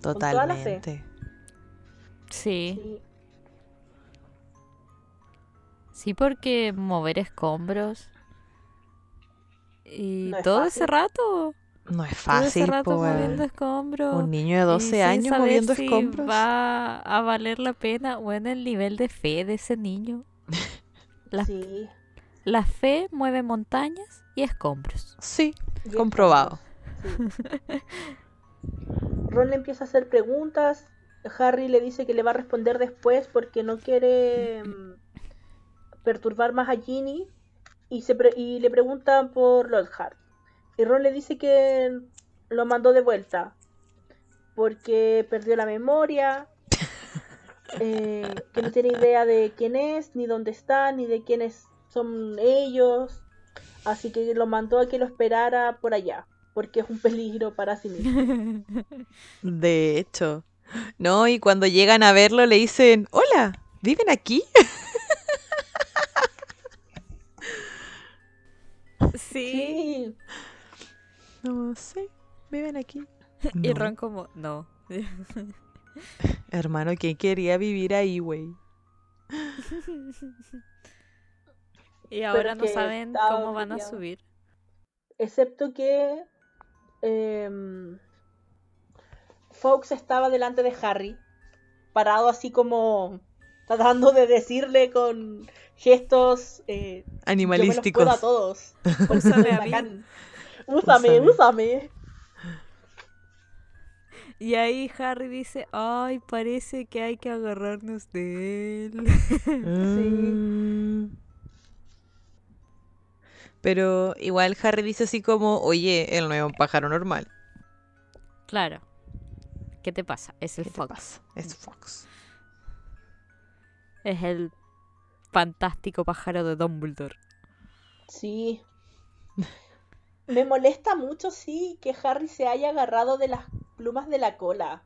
Totalmente. Sí. sí. porque mover escombros y todo ese rato. No es fácil. Todo ese rato moviendo escombros. Un niño de 12 años moviendo si escombros. Va a valer la pena. Bueno, el nivel de fe de ese niño. La, sí. la fe mueve montañas y escombros. Sí, comprobado. Ron le empieza a hacer preguntas. Harry le dice que le va a responder después porque no quiere mm, perturbar más a Ginny. Y, se y le preguntan por Lockhart. Y Ron le dice que lo mandó de vuelta porque perdió la memoria, eh, que no tiene idea de quién es, ni dónde está, ni de quiénes son ellos. Así que lo mandó a que lo esperara por allá porque es un peligro para sí mismo. De hecho. No, y cuando llegan a verlo le dicen, hola, ¿viven aquí? Sí. No sé, viven aquí. Y Ron como, no. Hermano, ¿quién quería vivir ahí, güey? y ahora no saben cómo van a subir. Excepto que eh, Fox estaba delante de Harry, parado así como tratando de decirle con gestos eh, animalísticos a todos. úsame, úsame, úsame. Y ahí Harry dice, ay, parece que hay que agarrarnos de él. sí. Pero igual Harry dice así como, oye, él no es un pájaro normal. Claro. ¿Qué te pasa? Es el Fox. Es Fox. Es el fantástico pájaro de Dumbledore. Sí. Me molesta mucho, sí, que Harry se haya agarrado de las plumas de la cola.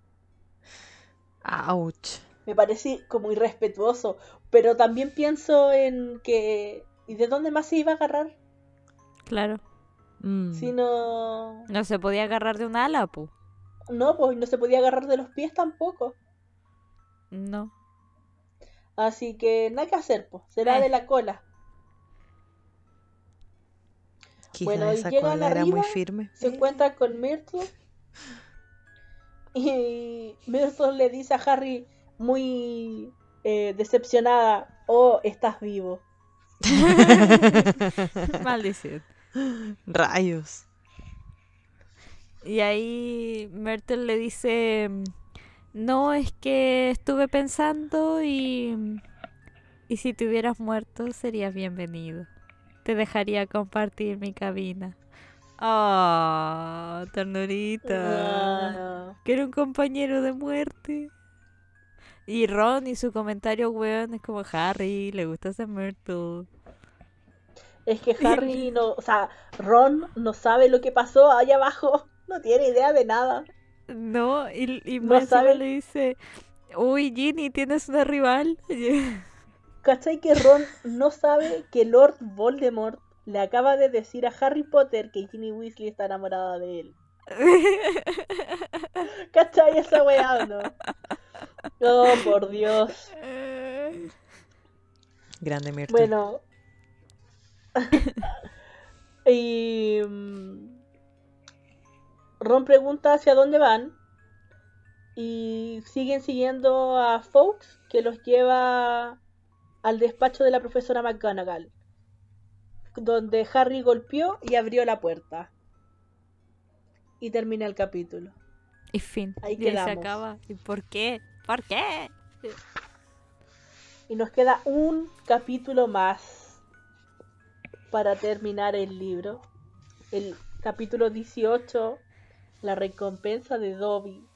Ouch. Me parece como irrespetuoso. Pero también pienso en que. ¿Y de dónde más se iba a agarrar? Claro. Mm. Si no. No se podía agarrar de un ala, pu. No, pues no se podía agarrar de los pies tampoco. No. Así que nada que hacer, pues. Será de la cola. bueno, y llegan arriba, muy firme. se encuentra con Myrtle. Y Myrtle le dice a Harry, muy eh, decepcionada: Oh, estás vivo. Maldición. Rayos. Y ahí Myrtle le dice, no, es que estuve pensando y, y si te hubieras muerto serías bienvenido. Te dejaría compartir mi cabina. Ah, ternurita. Que era un compañero de muerte. Y Ron y su comentario, weón, es como Harry, le gusta ese Myrtle es que Harry no, o sea, Ron no sabe lo que pasó allá abajo, no tiene idea de nada. No, y, y no sabe. le dice, uy Ginny, tienes una rival. ¿Cachai que Ron no sabe que Lord Voldemort le acaba de decir a Harry Potter que Ginny Weasley está enamorada de él? ¿Cachai esa weá no? Oh, por Dios. Grande Myrtle. Bueno, y mm, Ron pregunta hacia dónde van y siguen siguiendo a Fox que los lleva al despacho de la profesora McGonagall. Donde Harry golpeó y abrió la puerta. Y termina el capítulo. Y fin. Ahí y se acaba. ¿Y por qué? ¿Por qué? Y nos queda un capítulo más para terminar el libro. El capítulo 18, la recompensa de Dobby.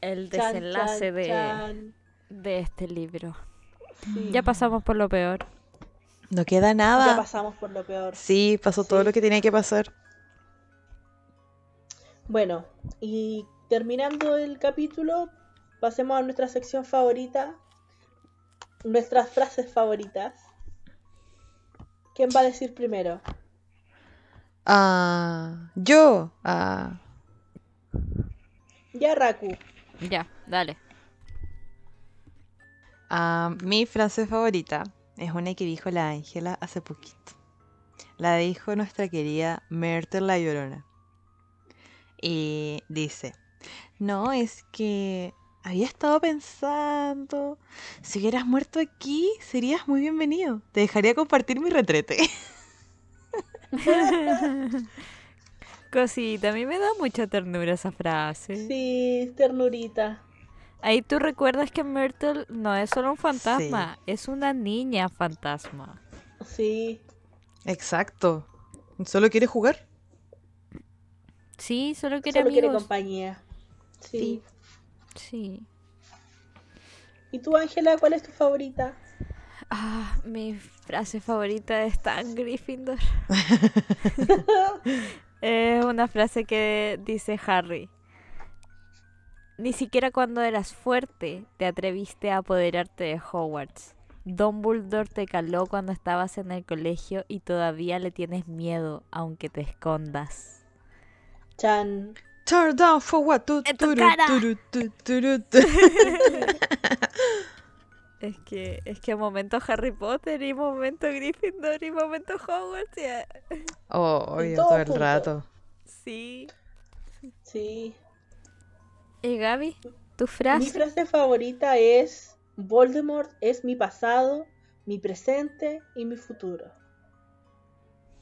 El desenlace de, de este libro. Ya pasamos por lo peor. No queda nada. Ya pasamos por lo peor. Sí, pasó todo lo que tenía que pasar. Bueno, y terminando el capítulo, pasemos a nuestra sección favorita, nuestras frases favoritas. ¿Quién va a decir primero? Ah, yo. Ah. Ya, Raku. Ya, dale. Ah, mi frase favorita es una que dijo la Ángela hace poquito. La dijo nuestra querida Myrtle la Llorona. Y dice, no, es que había estado pensando, si hubieras muerto aquí, serías muy bienvenido. Te dejaría compartir mi retrete. Cosita, a mí me da mucha ternura esa frase. Sí, ternurita. Ahí tú recuerdas que Myrtle no es solo un fantasma, es una niña fantasma. Sí. Exacto. ¿Solo quiere jugar? Sí, solo quiere solo quiere compañía. Sí. Sí. ¿Y tú, Ángela, cuál es tu favorita? Ah, mi frase favorita es tan Gryffindor. es una frase que dice Harry. Ni siquiera cuando eras fuerte te atreviste a apoderarte de Hogwarts. Dumbledore te caló cuando estabas en el colegio y todavía le tienes miedo, aunque te escondas. Chan. Turn down for what? es que es que momento Harry Potter y momento Gryffindor y momento Hogwarts. Oh, todo el rato. Sí. Sí. ¿Y Gaby? ¿Tu frase? Mi frase favorita es Voldemort es mi pasado, mi presente y mi futuro.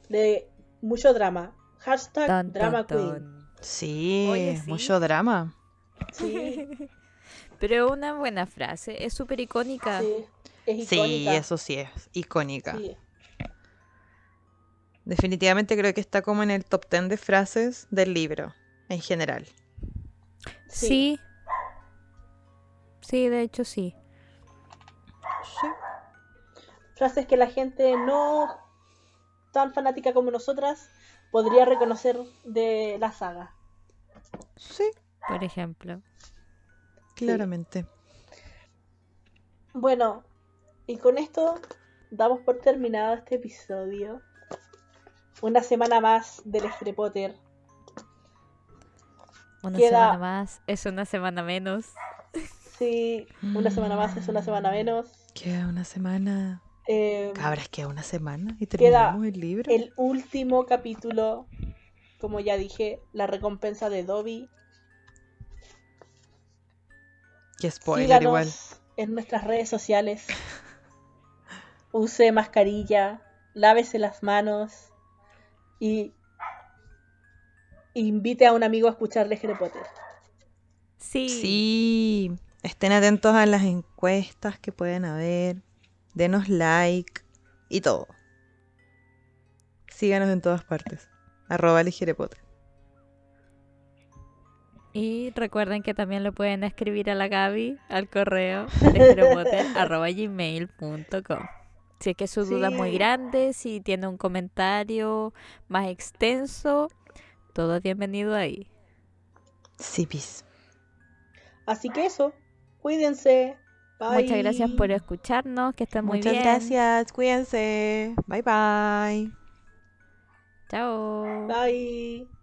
De mucho drama. Hashtag drama queen. Sí, mucho drama. Sí. Pero una buena frase, es súper icónica. Sí, es icónica. Sí, eso sí es icónica. Definitivamente creo que está como en el top 10 de frases del libro, en general. Sí. Sí, de hecho sí. Sí. Frases que la gente no tan fanática como nosotras podría reconocer de la saga. Sí. Por ejemplo. Claramente. Bueno, y con esto damos por terminado este episodio. Una semana más del Harry Una semana más es una semana menos. Sí, una semana más es una semana menos. Queda una semana. Eh, Cabras, queda una semana y terminamos el libro. El último capítulo, como ya dije, la recompensa de Dobby. Qué spoiler igual. En nuestras redes sociales. Use mascarilla, lávese las manos y invite a un amigo a escucharle Harry Potter. Sí. Sí. Estén atentos a las encuestas que pueden haber. Denos like y todo. Síganos en todas partes. Arroba Potter. Y recuerden que también lo pueden escribir a la Gaby al correo arroba gmail.com. Si es que su duda es muy grande, si tiene un comentario más extenso, todo bienvenido ahí. Sí, pis. Así que eso, cuídense. Muchas gracias por escucharnos, que estén muy bien. Muchas gracias, cuídense. Bye bye. Chao. Bye.